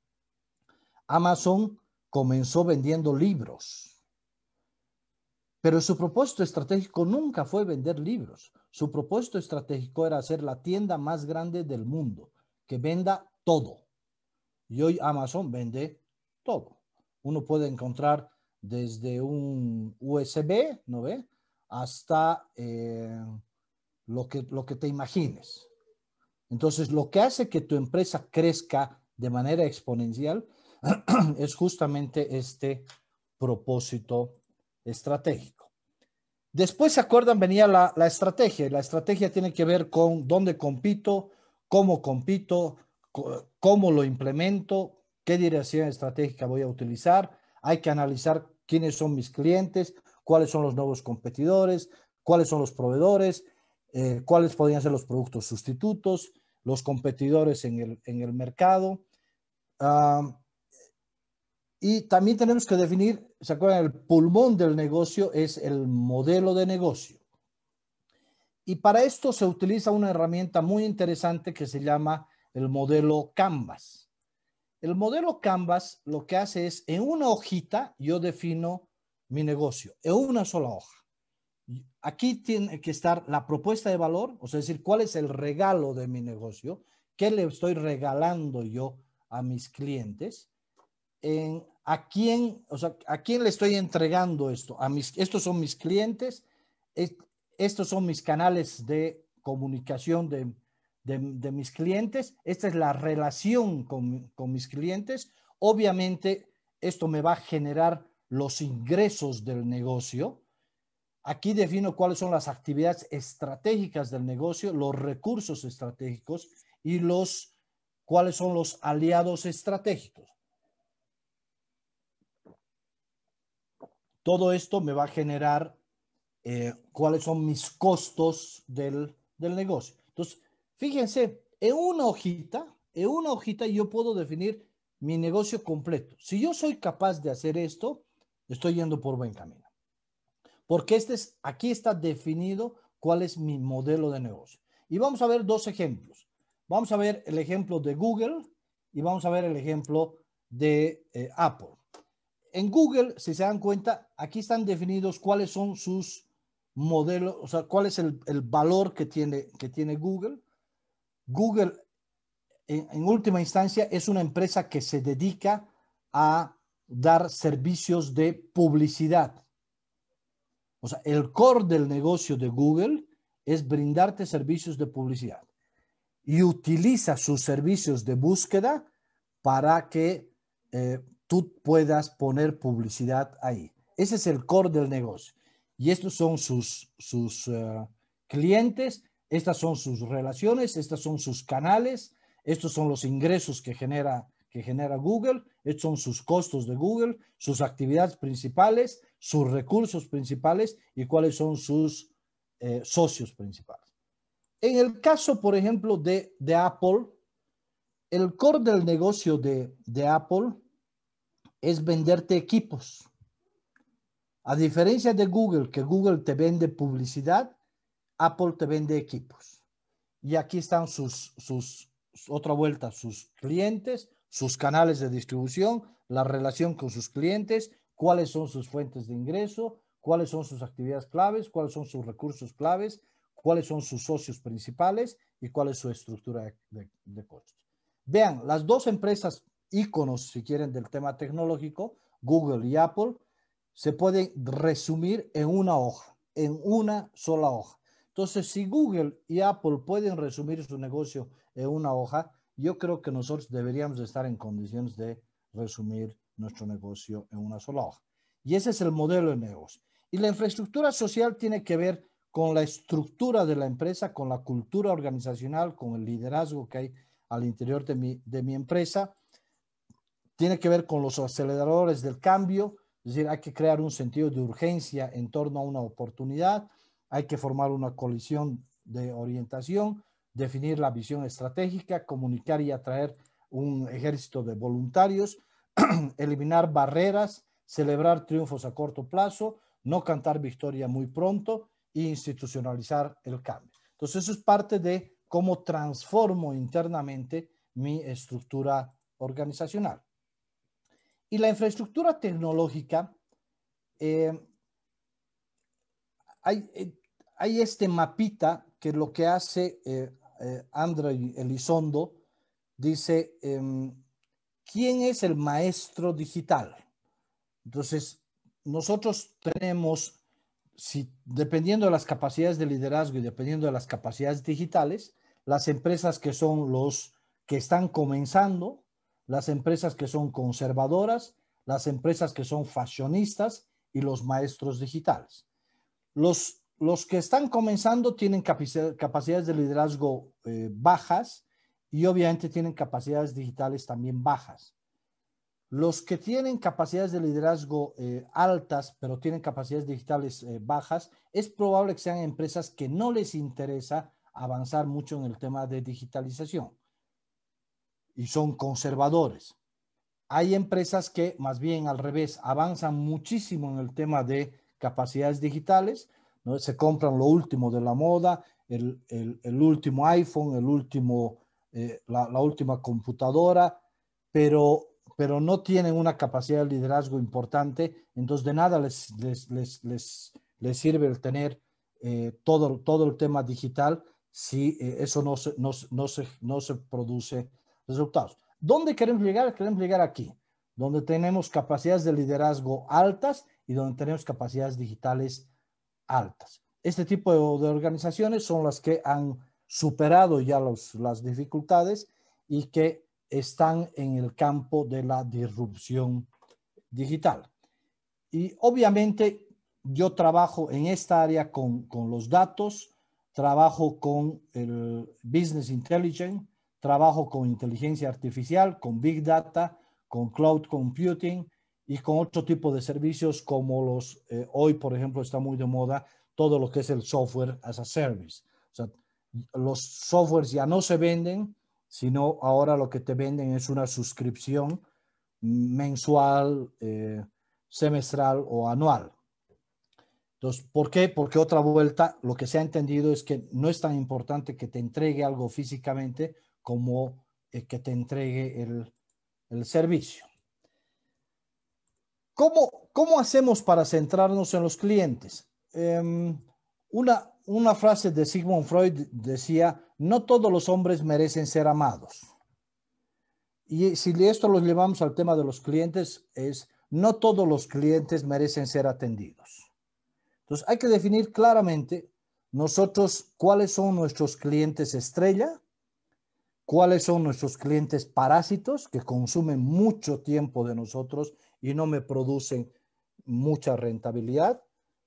Amazon comenzó vendiendo libros, pero su propósito estratégico nunca fue vender libros. Su propósito estratégico era ser la tienda más grande del mundo, que venda todo. Y hoy Amazon vende todo. Uno puede encontrar desde un USB, ¿no ve? Hasta eh, lo, que, lo que te imagines. Entonces, lo que hace que tu empresa crezca de manera exponencial es justamente este propósito estratégico. Después, ¿se acuerdan? Venía la, la estrategia. La estrategia tiene que ver con dónde compito, cómo compito, cómo lo implemento, qué dirección estratégica voy a utilizar. Hay que analizar quiénes son mis clientes, cuáles son los nuevos competidores, cuáles son los proveedores, eh, cuáles podrían ser los productos sustitutos, los competidores en el, en el mercado. Y también tenemos que definir, ¿se acuerdan? El pulmón del negocio es el modelo de negocio. Y para esto se utiliza una herramienta muy interesante que se llama el modelo Canvas. El modelo Canvas lo que hace es, en una hojita, yo defino mi negocio, en una sola hoja. Aquí tiene que estar la propuesta de valor, o sea, decir, cuál es el regalo de mi negocio, qué le estoy regalando yo a mis clientes, en a quién, o sea, a quién le estoy entregando esto. A mis, estos son mis clientes, estos son mis canales de comunicación de, de, mis clientes, esta es la relación con, con mis clientes. Obviamente, esto me va a generar los ingresos del negocio. Aquí defino cuáles son las actividades estratégicas del negocio, los recursos estratégicos y los cuáles son los aliados estratégicos. Todo esto me va a generar eh, cuáles son mis costos del, del negocio. Entonces, fíjense, en una hojita, en una hojita yo puedo definir mi negocio completo. Si yo soy capaz de hacer esto, estoy yendo por buen camino. Porque este es, aquí está definido cuál es mi modelo de negocio. Y vamos a ver dos ejemplos. Vamos a ver el ejemplo de Google y vamos a ver el ejemplo de eh, Apple. En Google, si se dan cuenta, aquí están definidos cuáles son sus modelos, o sea, cuál es el, el valor que tiene, que tiene Google. Google, en, última instancia, es una empresa que se dedica a dar servicios de publicidad. O sea, el core del negocio de Google es brindarte servicios de publicidad y utiliza sus servicios de búsqueda para que eh, tú puedas poner publicidad ahí. Ese es el core del negocio. Y estos son sus, sus eh, clientes, estas son sus relaciones, estos son sus canales, estos son los ingresos que genera que genera Google, estos son sus costos de Google, sus actividades principales, sus recursos principales y cuáles son sus eh, socios principales. En el caso, por ejemplo, de, de Apple, el core del negocio de, de Apple es venderte equipos. A diferencia de Google, que Google te vende publicidad, Apple te vende equipos. Y aquí están sus, sus, otra vuelta, sus clientes, sus canales de distribución, la relación con sus clientes, cuáles son sus fuentes de ingreso, cuáles son sus actividades claves, cuáles son sus recursos claves, cuáles son sus socios principales y cuál es su estructura de, costos. Vean, las dos empresas íconos, si quieren, del tema tecnológico, Google y Apple, se pueden resumir en una hoja, en una sola hoja. Entonces, si Google y Apple pueden resumir su negocio en una hoja, yo creo que nosotros deberíamos estar en condiciones de resumir nuestro negocio en una sola hoja. Y ese es el modelo de negocio. Y la infraestructura social tiene que ver con la estructura de la empresa, con la cultura organizacional, con el liderazgo que hay al interior de mi, de mi empresa. Tiene que ver con los aceleradores del cambio, es decir, hay que crear un sentido de urgencia en torno a una oportunidad, hay que formar una colisión de orientación, definir la visión estratégica, comunicar y atraer un ejército de voluntarios, eliminar barreras, celebrar triunfos a corto plazo, no cantar victoria muy pronto e institucionalizar el cambio. Entonces, eso es parte de cómo transformo internamente mi estructura organizacional. Y la infraestructura tecnológica, eh, hay, eh, hay, este mapita que lo que hace eh, eh, André Elizondo, dice, em, ¿quién es el maestro digital? Entonces, nosotros tenemos, si, dependiendo de las capacidades de liderazgo y dependiendo de las capacidades digitales, las empresas que son los que están comenzando, las empresas que son conservadoras, las empresas que son fashionistas y los maestros digitales. Los los que están comenzando tienen capacidades de liderazgo eh, bajas y obviamente tienen capacidades digitales también bajas. Los que tienen capacidades de liderazgo eh, altas, pero tienen capacidades digitales eh, bajas, es probable que sean empresas que no les interesa avanzar mucho en el tema de digitalización y son conservadores. Hay empresas que más bien al revés avanzan muchísimo en el tema de capacidades digitales, ¿no? Se compran lo último de la moda, el, el, último iPhone, el último, eh, la, la, última computadora, pero, pero no tienen una capacidad de liderazgo importante, entonces de nada les, les, les, les le sirve el tener eh, todo, todo el tema digital si eh, eso no se, no, no, se, no se produce resultados. ¿Dónde queremos llegar? Queremos llegar aquí, donde tenemos capacidades de liderazgo altas y donde tenemos capacidades digitales altas. Este tipo de, organizaciones son las que han superado ya las dificultades y que están en el campo de la disrupción digital. Y obviamente yo trabajo en esta área con, con los datos, trabajo con el business intelligence, trabajo con inteligencia artificial, con big data, con cloud computing y con otro tipo de servicios como los, eh, hoy por ejemplo está muy de moda todo lo que es el software as a service. O sea, los softwares ya no se venden, sino ahora lo que te venden es una suscripción mensual, eh, semestral o anual. Entonces, ¿por qué? Porque otra vuelta, lo que se ha entendido es que no es tan importante que te entregue algo físicamente como eh, que te entregue el, el servicio. ¿Cómo, ¿Cómo, hacemos para centrarnos en los clientes? Um, una, una frase de Sigmund Freud decía, no todos los hombres merecen ser amados. Y si esto lo llevamos al tema de los clientes, es no todos los clientes merecen ser atendidos. Entonces hay que definir claramente nosotros cuáles son nuestros clientes estrella, cuáles son nuestros clientes parásitos que consumen mucho tiempo de nosotros y no me producen mucha rentabilidad,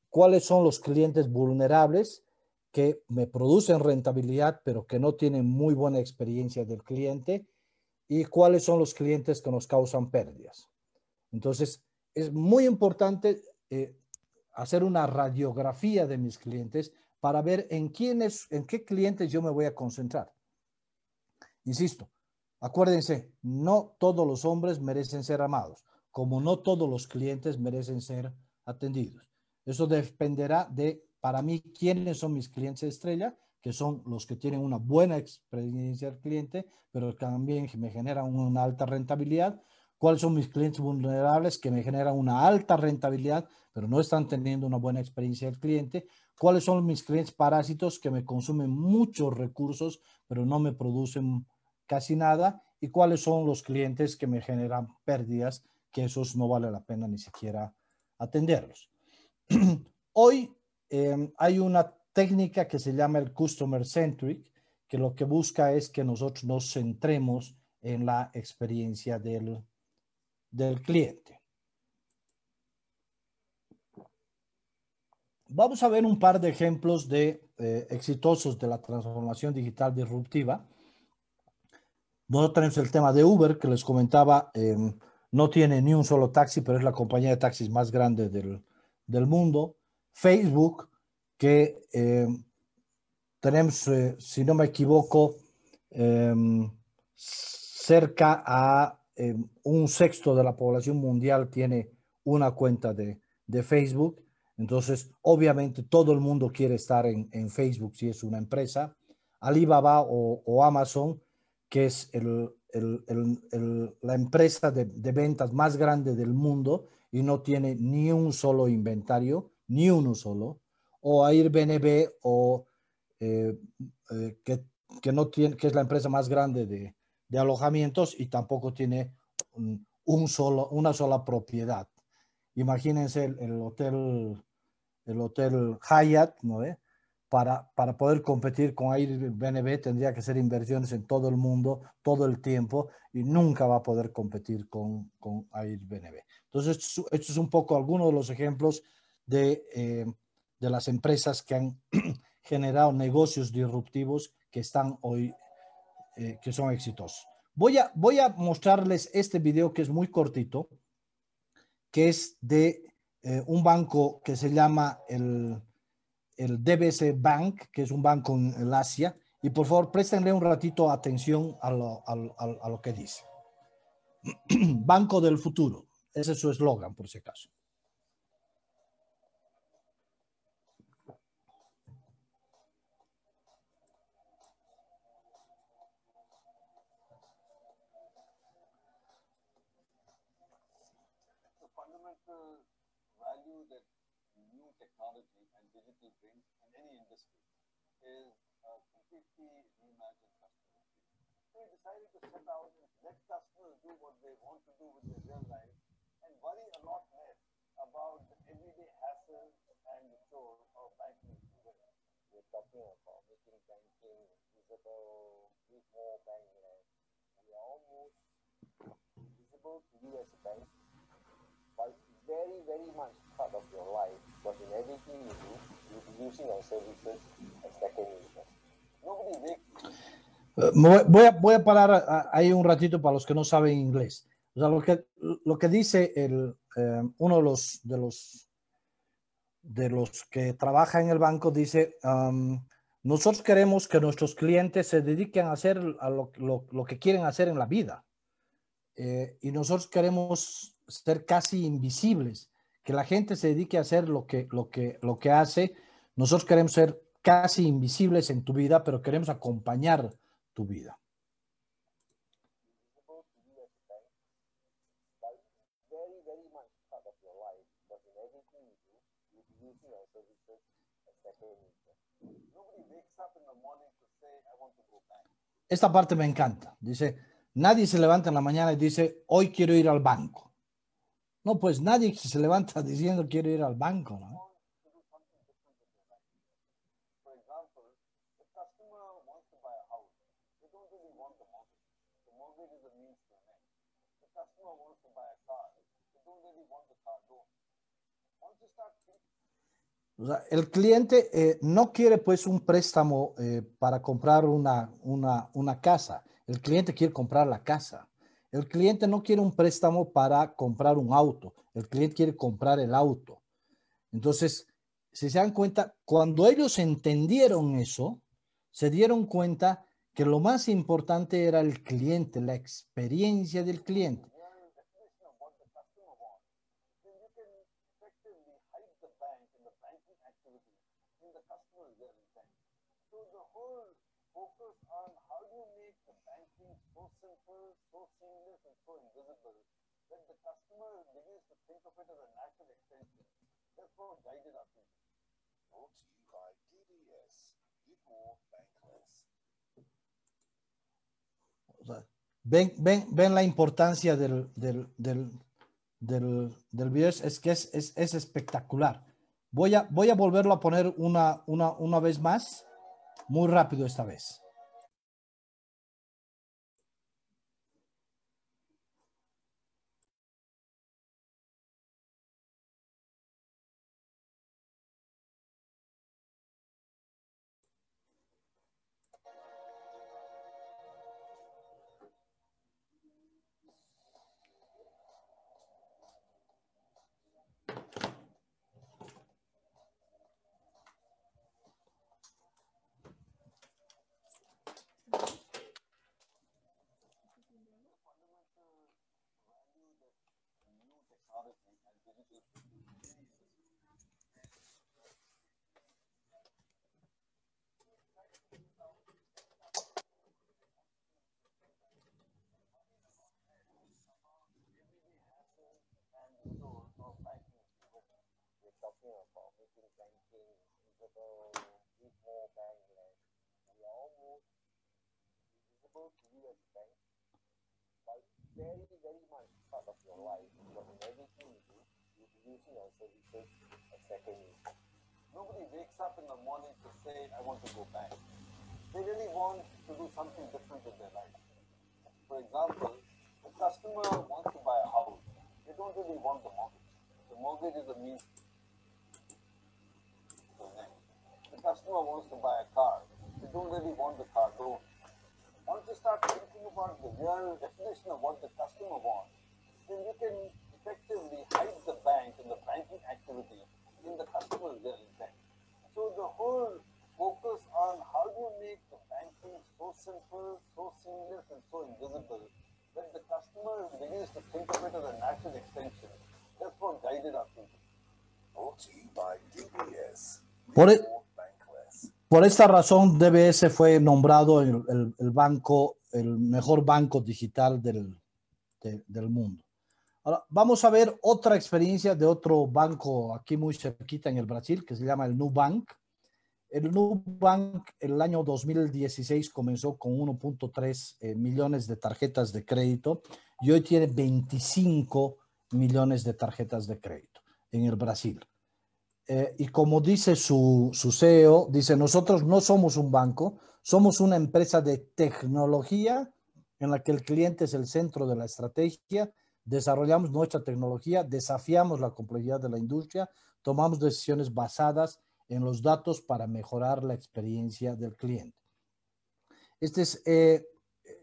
cuáles son los clientes vulnerables que me producen rentabilidad pero que no tienen muy buena experiencia del cliente y cuáles son los clientes que nos causan pérdidas. Entonces, es muy importante eh, hacer una radiografía de mis clientes para ver en quiénes, en qué clientes yo me voy a concentrar. Insisto, acuérdense, no todos los hombres merecen ser amados, como no todos los clientes merecen ser atendidos. Eso dependerá de, para mí, quiénes son mis clientes estrella, que son los que tienen una buena experiencia del cliente, pero también me generan una alta rentabilidad. ¿Cuáles son mis clientes vulnerables que me generan una alta rentabilidad, pero no están teniendo una buena experiencia del cliente? ¿Cuáles son mis clientes parásitos que me consumen muchos recursos, pero no me producen casi nada? ¿Y cuáles son los clientes que me generan pérdidas, que esos no vale la pena ni siquiera atenderlos? Hoy eh, hay una técnica que se llama el Customer Centric, que lo que busca es que nosotros nos centremos en la experiencia del, del cliente. Vamos a ver un par de ejemplos de eh, exitosos de la transformación digital disruptiva. Nosotros tenemos el tema de Uber, que les comentaba, eh, no tiene ni un solo taxi, pero es la compañía de taxis más grande del, del mundo. Facebook, que eh, tenemos, eh, si no me equivoco, em, cerca a em, un sexto de la población mundial tiene una cuenta de, de, Facebook. Entonces, obviamente, todo el mundo quiere estar en, en Facebook si es una empresa. Alibaba o, o Amazon, que es el, la empresa de, ventas más grande del mundo y no tiene ni un solo inventario, ni uno solo o Airbnb o eh, eh, que, que, no tiene, que es la empresa más grande de, de alojamientos y tampoco tiene un, solo, una sola propiedad. Imagínense el, el hotel, el hotel Hyatt, ¿no? Para, para, poder competir con Airbnb tendría que ser inversiones en todo el mundo, todo el tiempo, y nunca va a poder competir con, con Airbnb. Entonces, esto es un poco algunos de los ejemplos de eh, de las empresas que han generado negocios disruptivos que están hoy, eh, que son exitosos. Voy a, voy a mostrarles este video que es muy cortito, que es de eh, un banco que se llama el, el DBS Bank, que es un banco en Asia, y por favor préstenle un ratito atención a lo, a lo que dice. Banco del futuro, ese es su eslogan, por si acaso. Is a completely reimagined customer experience. We decided to set out and let customers do what they want to do with their real life and worry a lot less about the everyday hassle and the chore of banking. We're talking about making banking visible, with more bankless. We are almost visible to you as a bank, but very, very much part of your life. But in everything you do, Eh, Voy a, voy a parar ahí un ratito para los que no saben inglés. O sea, lo que, lo que dice el, eh, uno de los, de, los, de los que trabaja en el banco, dice, um, nosotros queremos que nuestros clientes se dediquen a hacer a lo, lo- lo que quieren hacer en la vida. Eh, y nosotros queremos ser casi invisibles, que la gente se dedique a hacer lo que, lo que, lo que hace. Nosotros queremos ser casi invisibles en tu vida, pero queremos acompañar tu vida. Esta parte me encanta. Dice, nadie se levanta en la mañana y dice, hoy quiero ir al banco. No, pues nadie se levanta diciendo quiero ir al banco, ¿no? O sea, el cliente eh, no quiere pues un préstamo eh, para comprar una, una, una casa. El cliente quiere comprar la casa. El cliente no quiere un préstamo para comprar un auto. El cliente quiere comprar el auto. Entonces, si se dan cuenta, cuando ellos entendieron eso, se dieron cuenta que lo más importante era el cliente, la experiencia del cliente. Think you by DBS. Ven, ven, ven la importancia del, del, del, del, del es, es que es, es, es espectacular. Voy a, voy a volverlo a poner una, una, una vez más, muy rápido esta vez. Talking about making banking visible, with more bankless. We are almost visible to you as a bank, but very, very much part of your life. But in everything you do, you'll be using our services as second. Nobody wakes up in the morning to say, I want to go bank. They really want to do something different with their life. For example, the customer wants to buy a house. They don't really want the mortgage. The mortgage is a means The customer wants to buy a car. They don't really want the car loan. Once you start thinking about the real definition of what the customer wants, then you can effectively hide the bank and the banking activity in the customer's real intent. So the whole focus on how do you make the banking so simple, so seamless, and so invisible that the customer begins to think of it as a natural extension. That's what guided our thinking. Brought to you by DBS. Por, Live por esta razón, DBS fue nombrado el, banco, el mejor banco digital del, de- del mundo. Ahora, vamos a ver otra experiencia de otro banco aquí muy cerquita en el Brasil, que se llama el Nubank. El Nubank el año 2016 comenzó con 1.3 eh, millones de tarjetas de crédito y hoy tiene 25 millones de tarjetas de crédito en el Brasil. Eh, y como dice su, su CEO, dice, nosotros no somos un banco, somos una empresa de tecnología en la que el cliente es el centro de la estrategia, desarrollamos nuestra tecnología, desafiamos la complejidad de la industria, tomamos decisiones basadas en los datos para mejorar la experiencia del cliente. Este es, eh,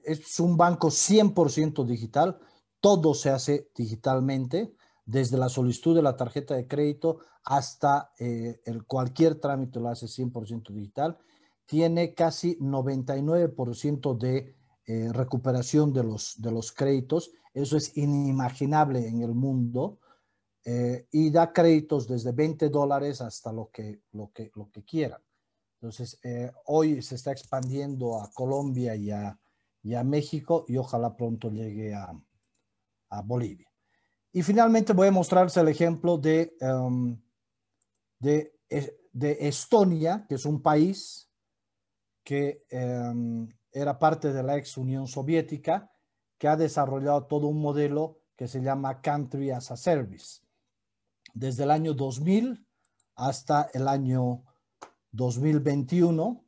es un banco 100% digital, todo se hace digitalmente, desde la solicitud de la tarjeta de crédito hasta eh, el, cualquier trámite lo hace 100% digital. Tiene casi 99% de eh, recuperación de los, de los créditos. Eso es inimaginable en el mundo. Eh, y da créditos desde 20 dólares hasta lo que, lo que, lo que quieran. Entonces, hoy se está expandiendo a Colombia y a, y a México y ojalá pronto llegue a, a Bolivia. Y finalmente voy a mostrarles el ejemplo de, um, de, de, Estonia, que es un país que um, era parte de la ex Unión Soviética, que ha desarrollado todo un modelo que se llama Country as a Service. Desde el año 2000 hasta el año 2021,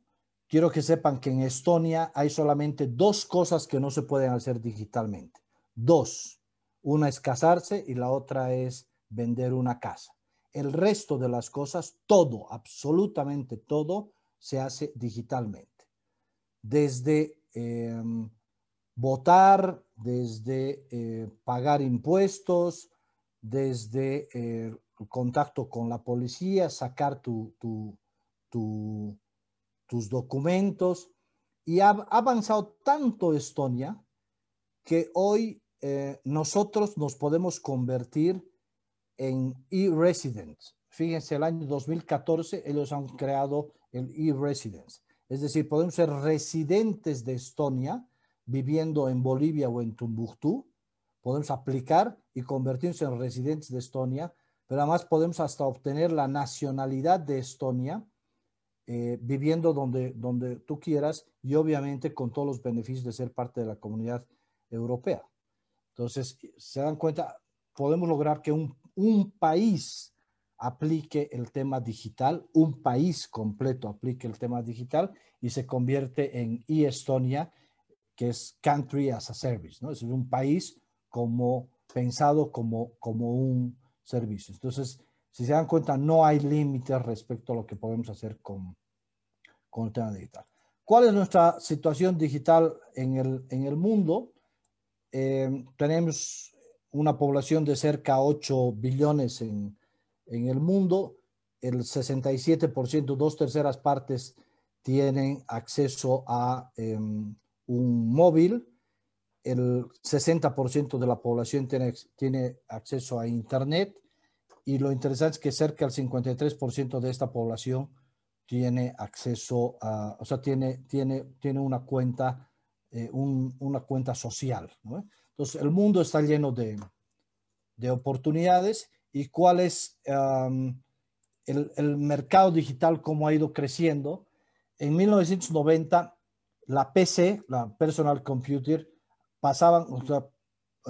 quiero que sepan que en Estonia hay solamente dos cosas que no se pueden hacer digitalmente. Dos una es casarse y la otra es vender una casa. El resto de las cosas, todo, absolutamente todo, se hace digitalmente. Desde em, votar, desde eh, pagar impuestos, desde eh, contacto con la policía, sacar tus documentos. Y ha avanzado tanto Estonia que hoy eh, nosotros nos podemos convertir en e-residents. Fíjense, el año 2014 ellos han creado el e-residence. Es decir, podemos ser residentes de Estonia viviendo en Bolivia o en Tumbuctú. Podemos aplicar y convertirnos en residentes de Estonia, pero además podemos hasta obtener la nacionalidad de Estonia eh, viviendo donde, donde tú quieras y obviamente con todos los beneficios de ser parte de la comunidad europea. Entonces, se dan cuenta, podemos lograr que un, país aplique el tema digital, un país completo aplique el tema digital y se convierte en e-Estonia, que es Country as a Service, ¿no? Es un país como pensado como, como un servicio. Entonces, si se dan cuenta, no hay límites respecto a lo que podemos hacer con, con el tema digital. ¿Cuál es nuestra situación digital en el, en el mundo? Eh, tenemos una población de cerca de 8 billones en, en el mundo. El 67%, dos terceras partes, tienen acceso a em, un móvil. El 60% de la población tiene, tiene acceso a Internet. Y lo interesante es que cerca del 53% de esta población tiene acceso a, o sea, tiene, tiene, tiene una cuenta eh, una cuenta social. Entonces, el mundo está lleno de, de oportunidades y cuál es el, el, mercado digital, cómo ha ido creciendo. En 1990, la PC, la Personal Computer, pasaban, o sea,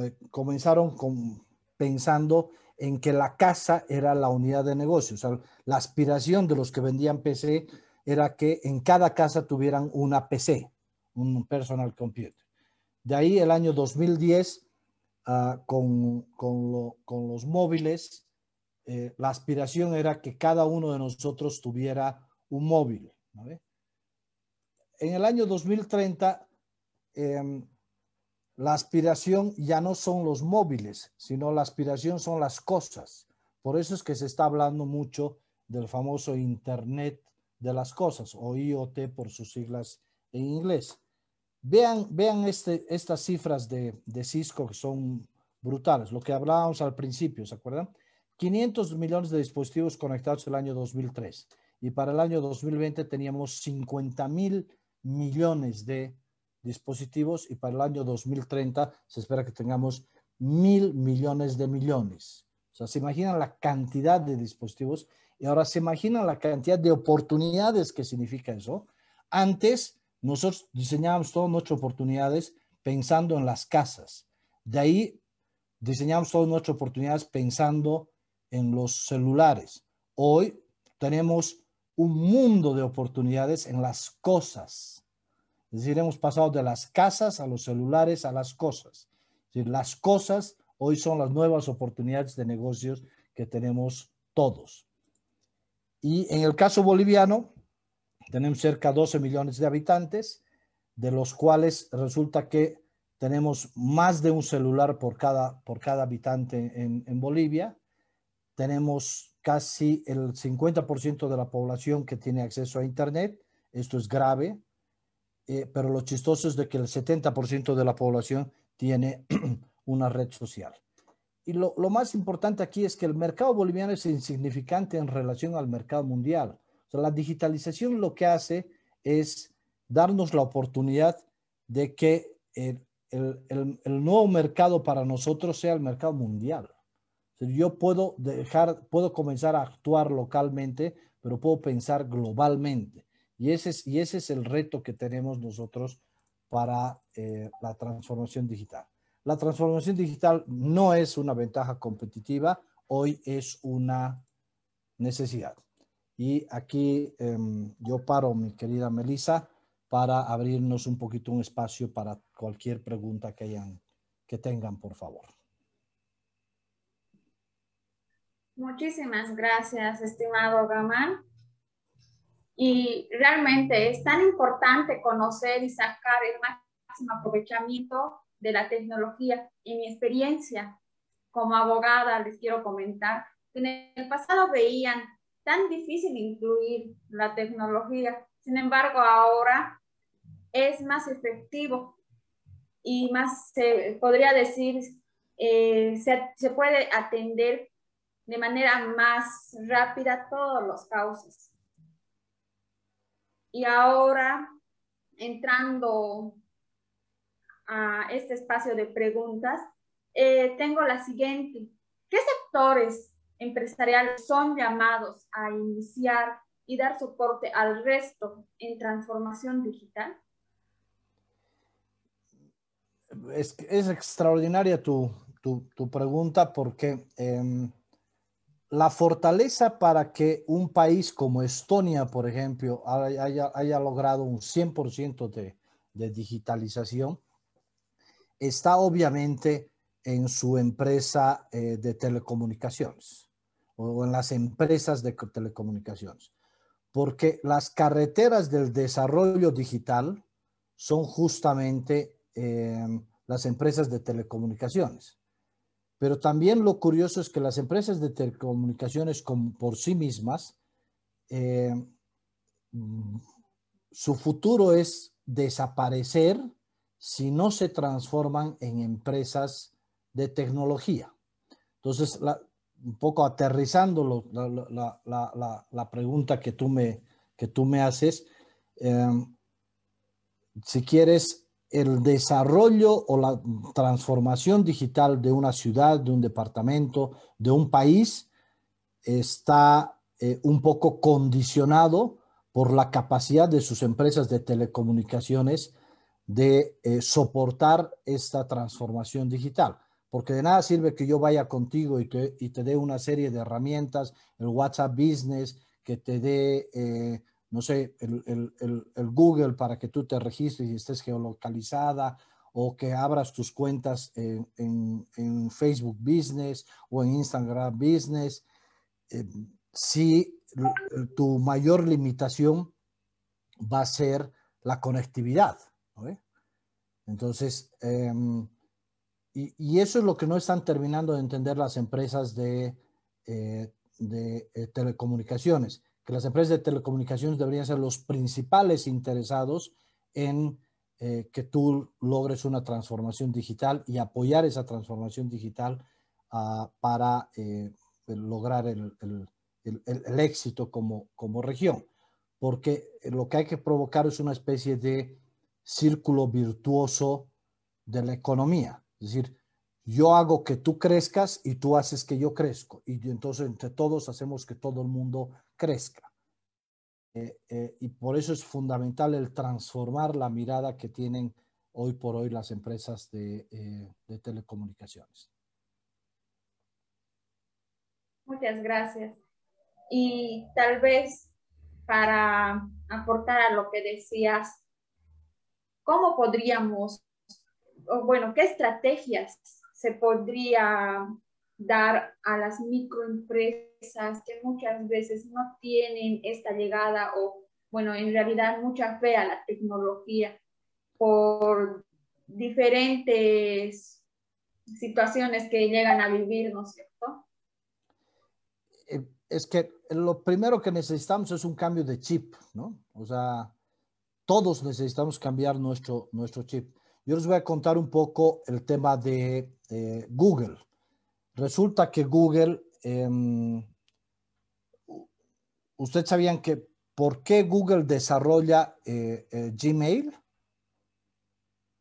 eh, comenzaron con, pensando en que la casa era la unidad de negocio. O sea, la aspiración de los que vendían PC era que en cada casa tuvieran una PC un personal computer. De ahí el año 2010, ah, con, con, los móviles, eh, la aspiración era que cada uno de nosotros tuviera un móvil. En el año 2030, em, la aspiración ya no son los móviles, sino la aspiración son las cosas. Por eso es que se está hablando mucho del famoso Internet de las cosas o IoT por sus siglas en inglés. Vean, vean este, estas cifras de, de Cisco que son brutales, lo que hablábamos al principio, ¿se acuerdan? 500 millones de dispositivos conectados el año 2003 y para el año 2020 teníamos 50 mil millones de dispositivos y para el año 2030 se espera que tengamos mil millones de millones. O sea, se imaginan la cantidad de dispositivos y ahora se imaginan la cantidad de oportunidades que significa eso. Antes, nosotros diseñábamos todas nuestras oportunidades pensando en las casas. De ahí diseñamos todas nuestras oportunidades pensando en los celulares. Hoy tenemos un mundo de oportunidades en las cosas. Es decir, hemos pasado de las casas a los celulares a las cosas. Las cosas hoy son las nuevas oportunidades de negocios que tenemos todos. Y en el caso boliviano, tenemos cerca de 12 millones de habitantes, de los cuales resulta que tenemos más de un celular por cada, por cada habitante en, en Bolivia. Tenemos casi el 50% de la población que tiene acceso a Internet. Esto es grave, eh, pero lo chistoso es de que el 70% de la población tiene una red social. Y lo, lo, más importante aquí es que el mercado boliviano es insignificante en relación al mercado mundial. La digitalización lo que hace es darnos la oportunidad de que el, nuevo mercado para nosotros sea el mercado mundial. Yo puedo dejar, puedo comenzar a actuar localmente, pero puedo pensar globalmente. Y ese es, y ese es el reto que tenemos nosotros para eh, la transformación digital. La transformación digital no es una ventaja competitiva, hoy es una necesidad. Y aquí eh, yo paro, mi querida Melissa, para abrirnos un poquito un espacio para cualquier pregunta que, hayan, que tengan, por favor. Muchísimas gracias, estimado Gamal. Y realmente es tan importante conocer y sacar el máximo aprovechamiento de la tecnología. En mi experiencia como abogada, les quiero comentar, en el pasado veían tan difícil incluir la tecnología, sin embargo ahora es más efectivo y más, se podría decir, eh, se, se puede atender de manera más rápida todos los causas. Y ahora, entrando a este espacio de preguntas, eh, tengo la siguiente. ¿Qué sectores empresariales son llamados a iniciar y dar soporte al resto en transformación digital? Es, extraordinaria tu, tu, pregunta porque eh, la fortaleza para que un país como Estonia, por ejemplo, haya, haya logrado un 100% de, de digitalización está obviamente en su empresa eh, de telecomunicaciones o en las empresas de telecomunicaciones, porque las carreteras del desarrollo digital son justamente eh, las empresas de telecomunicaciones. Pero también lo curioso es que las empresas de telecomunicaciones por sí mismas, eh, su futuro es desaparecer si no se transforman en empresas de tecnología. Entonces, la, un poco aterrizando la, la, la, la, pregunta que tú me, que tú me haces, eh, si quieres, el desarrollo o la transformación digital de una ciudad, de un departamento, de un país, está eh, un poco condicionado por la capacidad de sus empresas de telecomunicaciones de eh, soportar esta transformación digital. Porque de nada sirve que yo vaya contigo y, que, y te dé una serie de herramientas, el WhatsApp Business, que te dé, eh, no sé, el, el, el, Google para que tú te registres y estés geolocalizada, o que abras tus cuentas en, en, Facebook Business o en Instagram Business. Eh, si tu mayor limitación va a ser la conectividad. Entonces, eh, y, eso es lo que no están terminando de entender las empresas de, eh, eh, telecomunicaciones, que las empresas de telecomunicaciones deberían ser los principales interesados en eh, que tú logres una transformación digital y apoyar esa transformación digital uh, para lograr el, éxito como región. Porque lo que hay que provocar es una especie de círculo virtuoso de la economía. Es decir, yo hago que tú crezcas y tú haces que yo crezco. Y entonces entre todos hacemos que todo el mundo crezca. Eh, eh, y por eso es fundamental el transformar la mirada que tienen hoy por hoy las empresas de, eh, de telecomunicaciones. Muchas gracias. Y tal vez para aportar a lo que decías, ¿cómo podríamos, bueno, qué estrategias se podría dar a las microempresas que muchas veces no tienen esta llegada o, bueno, en realidad mucha fe a la tecnología por diferentes situaciones que llegan a vivir, ¿no es cierto? Eh, es que lo primero que necesitamos es un cambio de chip, ¿no? O sea, todos necesitamos cambiar nuestro, nuestro chip. Yo les voy a contar un poco el tema de eh, Google. Resulta que Google, eh, ¿ustedes sabían que por qué Google desarrolla eh, eh, Gmail?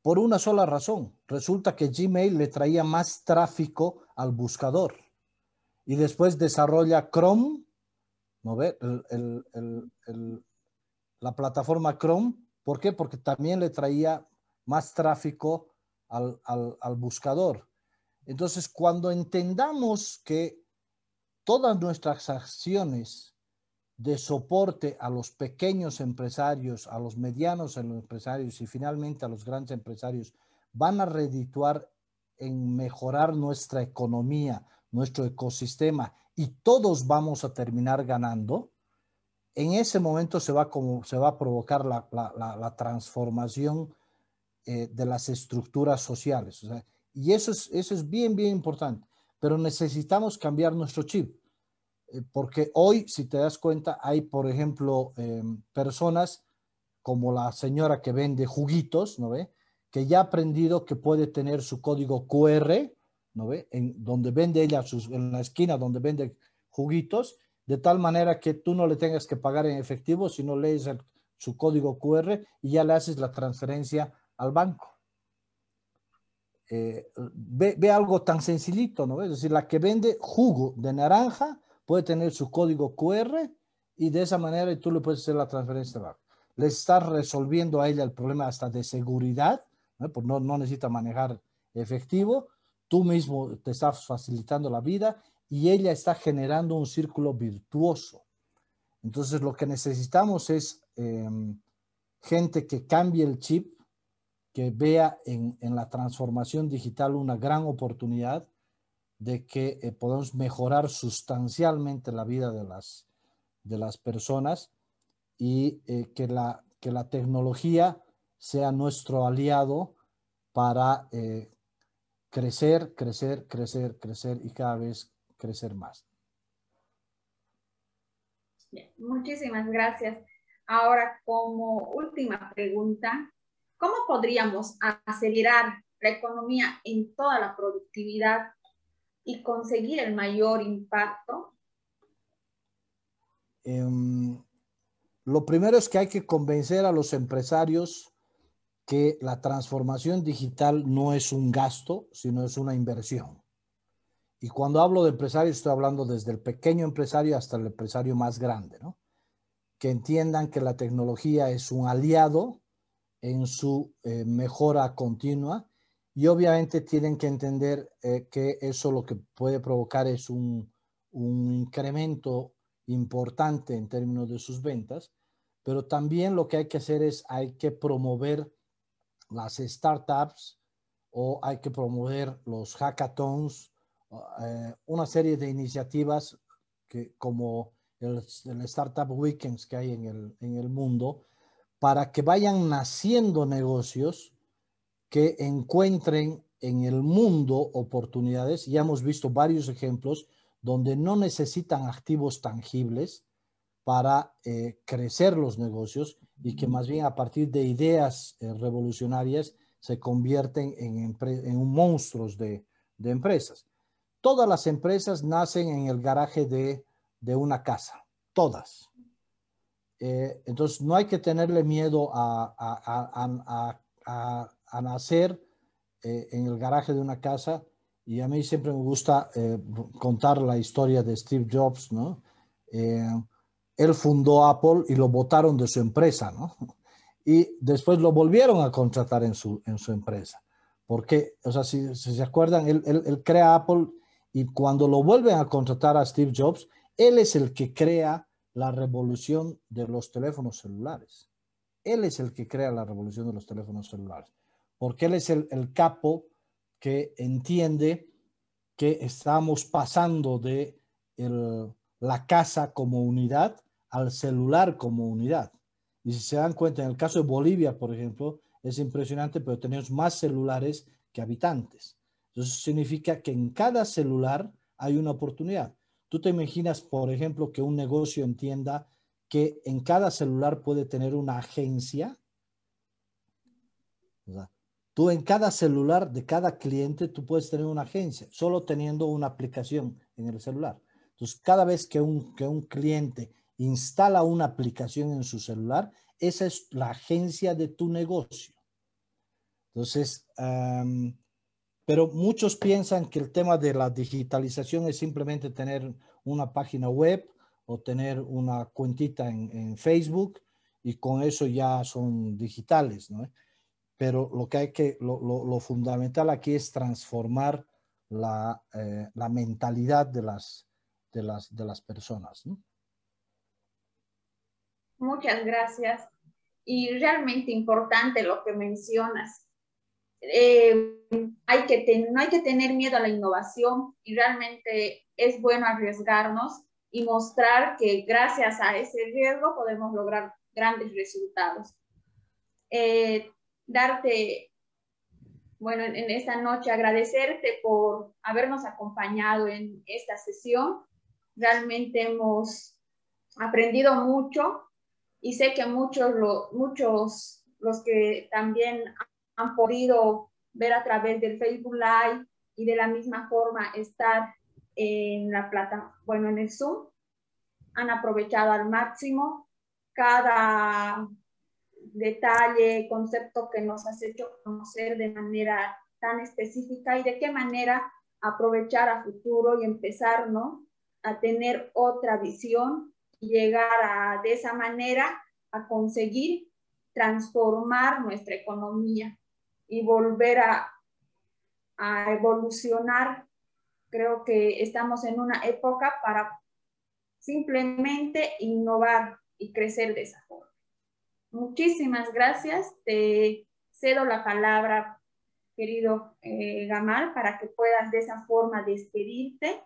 Por una sola razón. Resulta que Gmail le traía más tráfico al buscador. Y después desarrolla Chrome, ¿no ve? La plataforma Chrome. ¿Por qué? Porque también le traía más tráfico al, al, buscador. Entonces, cuando entendamos que todas nuestras acciones de soporte a los pequeños empresarios, a los medianos empresarios y finalmente a los grandes empresarios van a redituar en mejorar nuestra economía, nuestro ecosistema y todos vamos a terminar ganando, en ese momento se va, como, se va a provocar la, la transformación eh, de las estructuras sociales. Y eso es, eso es bien, bien importante. Pero necesitamos cambiar nuestro chip. Eh, porque hoy, si te das cuenta, hay, por ejemplo, eh, personas como la señora que vende juguitos, ¿no ve? Que ya ha aprendido que puede tener su código QR, ¿no ve? En donde vende ella, sus, en la esquina donde vende juguitos, de tal manera que tú no le tengas que pagar en efectivo, sino lees su código QR y ya le haces la transferencia al banco eh, ve, ve, algo tan sencillito, ¿no? Es decir, la que vende jugo de naranja puede tener su código QR y de esa manera tú le puedes hacer la transferencia de banco. Le estás resolviendo a ella el problema hasta de seguridad, ¿no? Pues no, no necesita manejar efectivo, tú mismo te estás facilitando la vida y ella está generando un círculo virtuoso. Entonces lo que necesitamos es eh, gente que cambie el chip, que vea en, en, la transformación digital una gran oportunidad de que eh, podemos mejorar sustancialmente la vida de las, de las personas y eh, que, la, que la tecnología sea nuestro aliado para eh, crecer, crecer, crecer, crecer y cada vez crecer más. Muchísimas gracias. Ahora, como última pregunta, ¿Cómo podríamos acelerar la economía en toda la productividad y conseguir el mayor impacto? Um, lo primero es que hay que convencer a los empresarios que la transformación digital no es un gasto, sino es una inversión. Y cuando hablo de empresarios, estoy hablando desde el pequeño empresario hasta el empresario más grande, ¿no? Que entiendan que la tecnología es un aliado en su eh, mejora continua y obviamente tienen que entender eh, que eso lo que puede provocar es un, un, incremento importante en términos de sus ventas, pero también lo que hay que hacer es hay que promover las startups o hay que promover los hackathons, eh, una serie de iniciativas que como el, el Startup Weekends que hay en el, en el mundo, para que vayan naciendo negocios que encuentren en el mundo oportunidades. Ya hemos visto varios ejemplos donde no necesitan activos tangibles para eh, crecer los negocios y que más bien a partir de ideas eh, revolucionarias se convierten en, en monstruos de, de, empresas. Todas las empresas nacen en el garaje de, de una casa, todas. Eh, entonces, no hay que tenerle miedo a, a, a, a nacer eh, en el garaje de una casa Y a mí siempre me gusta eh, contar la historia de Steve Jobs, ¿no? Él fundó Apple y lo votaron de su empresa, ¿no? Y después lo volvieron a contratar en su, en su empresa. Porque, o sea, si, si se acuerdan, él, él, él, crea Apple y cuando lo vuelven a contratar a Steve Jobs, él es el que crea la revolución de los teléfonos celulares. Él es el que crea la revolución de los teléfonos celulares, porque él es el, capo que entiende que estamos pasando de la casa como unidad al celular como unidad. Y si se dan cuenta, en el caso de Bolivia, por ejemplo, es impresionante, pero tenemos más celulares que habitantes. Eso significa que en cada celular hay una oportunidad. Tú te imaginas, por ejemplo, que un negocio entienda que en cada celular puede tener una agencia. Tú en cada celular de cada cliente, tú puedes tener una agencia, solo teniendo una aplicación en el celular. Entonces, cada vez que un, que un cliente instala una aplicación en su celular, esa es la agencia de tu negocio. Entonces, pero muchos piensan que el tema de la digitalización es simplemente tener una página web o tener una cuentita en, Facebook y con eso ya son digitales, ¿no? Pero lo que hay que, lo fundamental aquí es transformar la, eh, la mentalidad de las, de las, de las personas, ¿no? Muchas gracias. Y realmente importante lo que mencionas. Eh, hay que no hay que tener miedo a la innovación y realmente es bueno arriesgarnos y mostrar que gracias a ese riesgo podemos lograr grandes resultados. Eh, darte, bueno, en, en esta noche agradecerte por habernos acompañado en esta sesión. Realmente hemos aprendido mucho y sé que muchos, lo, muchos los que también han podido ver a través del Facebook Live y de la misma forma estar en la plata, bueno, en el Zoom, han aprovechado al máximo cada detalle, concepto que nos has hecho conocer de manera tan específica y de qué manera aprovechar a futuro y empezar, ¿no? A tener otra visión llegar a, de esa manera a conseguir transformar nuestra economía y volver a, a evolucionar. Creo que estamos en una época para simplemente innovar y crecer de esa forma. Muchísimas gracias. Te cedo la palabra, querido eh, Gamal, para que puedas de esa forma despedirte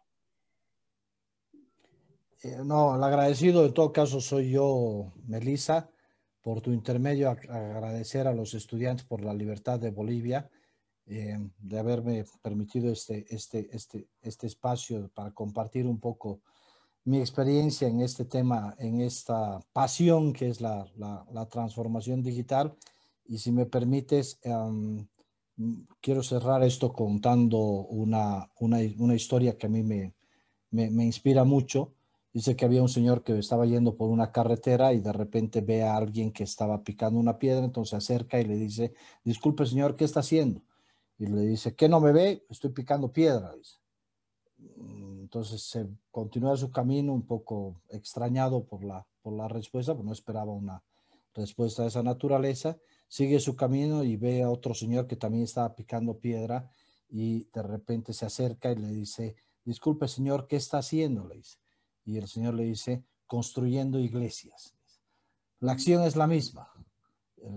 eh, no, el agradecido en todo caso soy yo, Melissa, por tu intermedio, agradecer a los estudiantes por la libertad de Bolivia, eh, de haberme permitido este, este, este, este espacio para compartir un poco mi experiencia en este tema, en esta pasión que es la, la, la transformación digital. Y si me permites, um, quiero cerrar esto contando una, una, una historia que a mí me, me, me inspira mucho Dice que había un señor que estaba yendo por una carretera y de repente ve a alguien que estaba picando una piedra, entonces se acerca y le dice, disculpe señor, ¿qué está haciendo? Y le dice, ¿qué no me ve? Estoy picando piedra. Mm, entonces se continúa su camino un poco extrañado por la, por la respuesta, porque no esperaba una respuesta de esa naturaleza. Sigue su camino y ve a otro señor que también estaba picando piedra y de repente se acerca y le dice, disculpe señor, ¿qué está haciendo? Le dice y el Señor le dice, construyendo iglesias. La acción es la misma.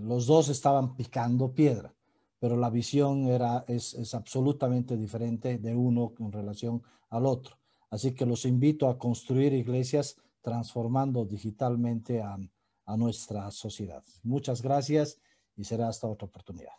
Los dos estaban picando piedra, pero la visión era, es, absolutamente diferente de uno en relación al otro. Así que los invito a construir iglesias transformando digitalmente a nuestra sociedad. Muchas gracias y será hasta otra oportunidad.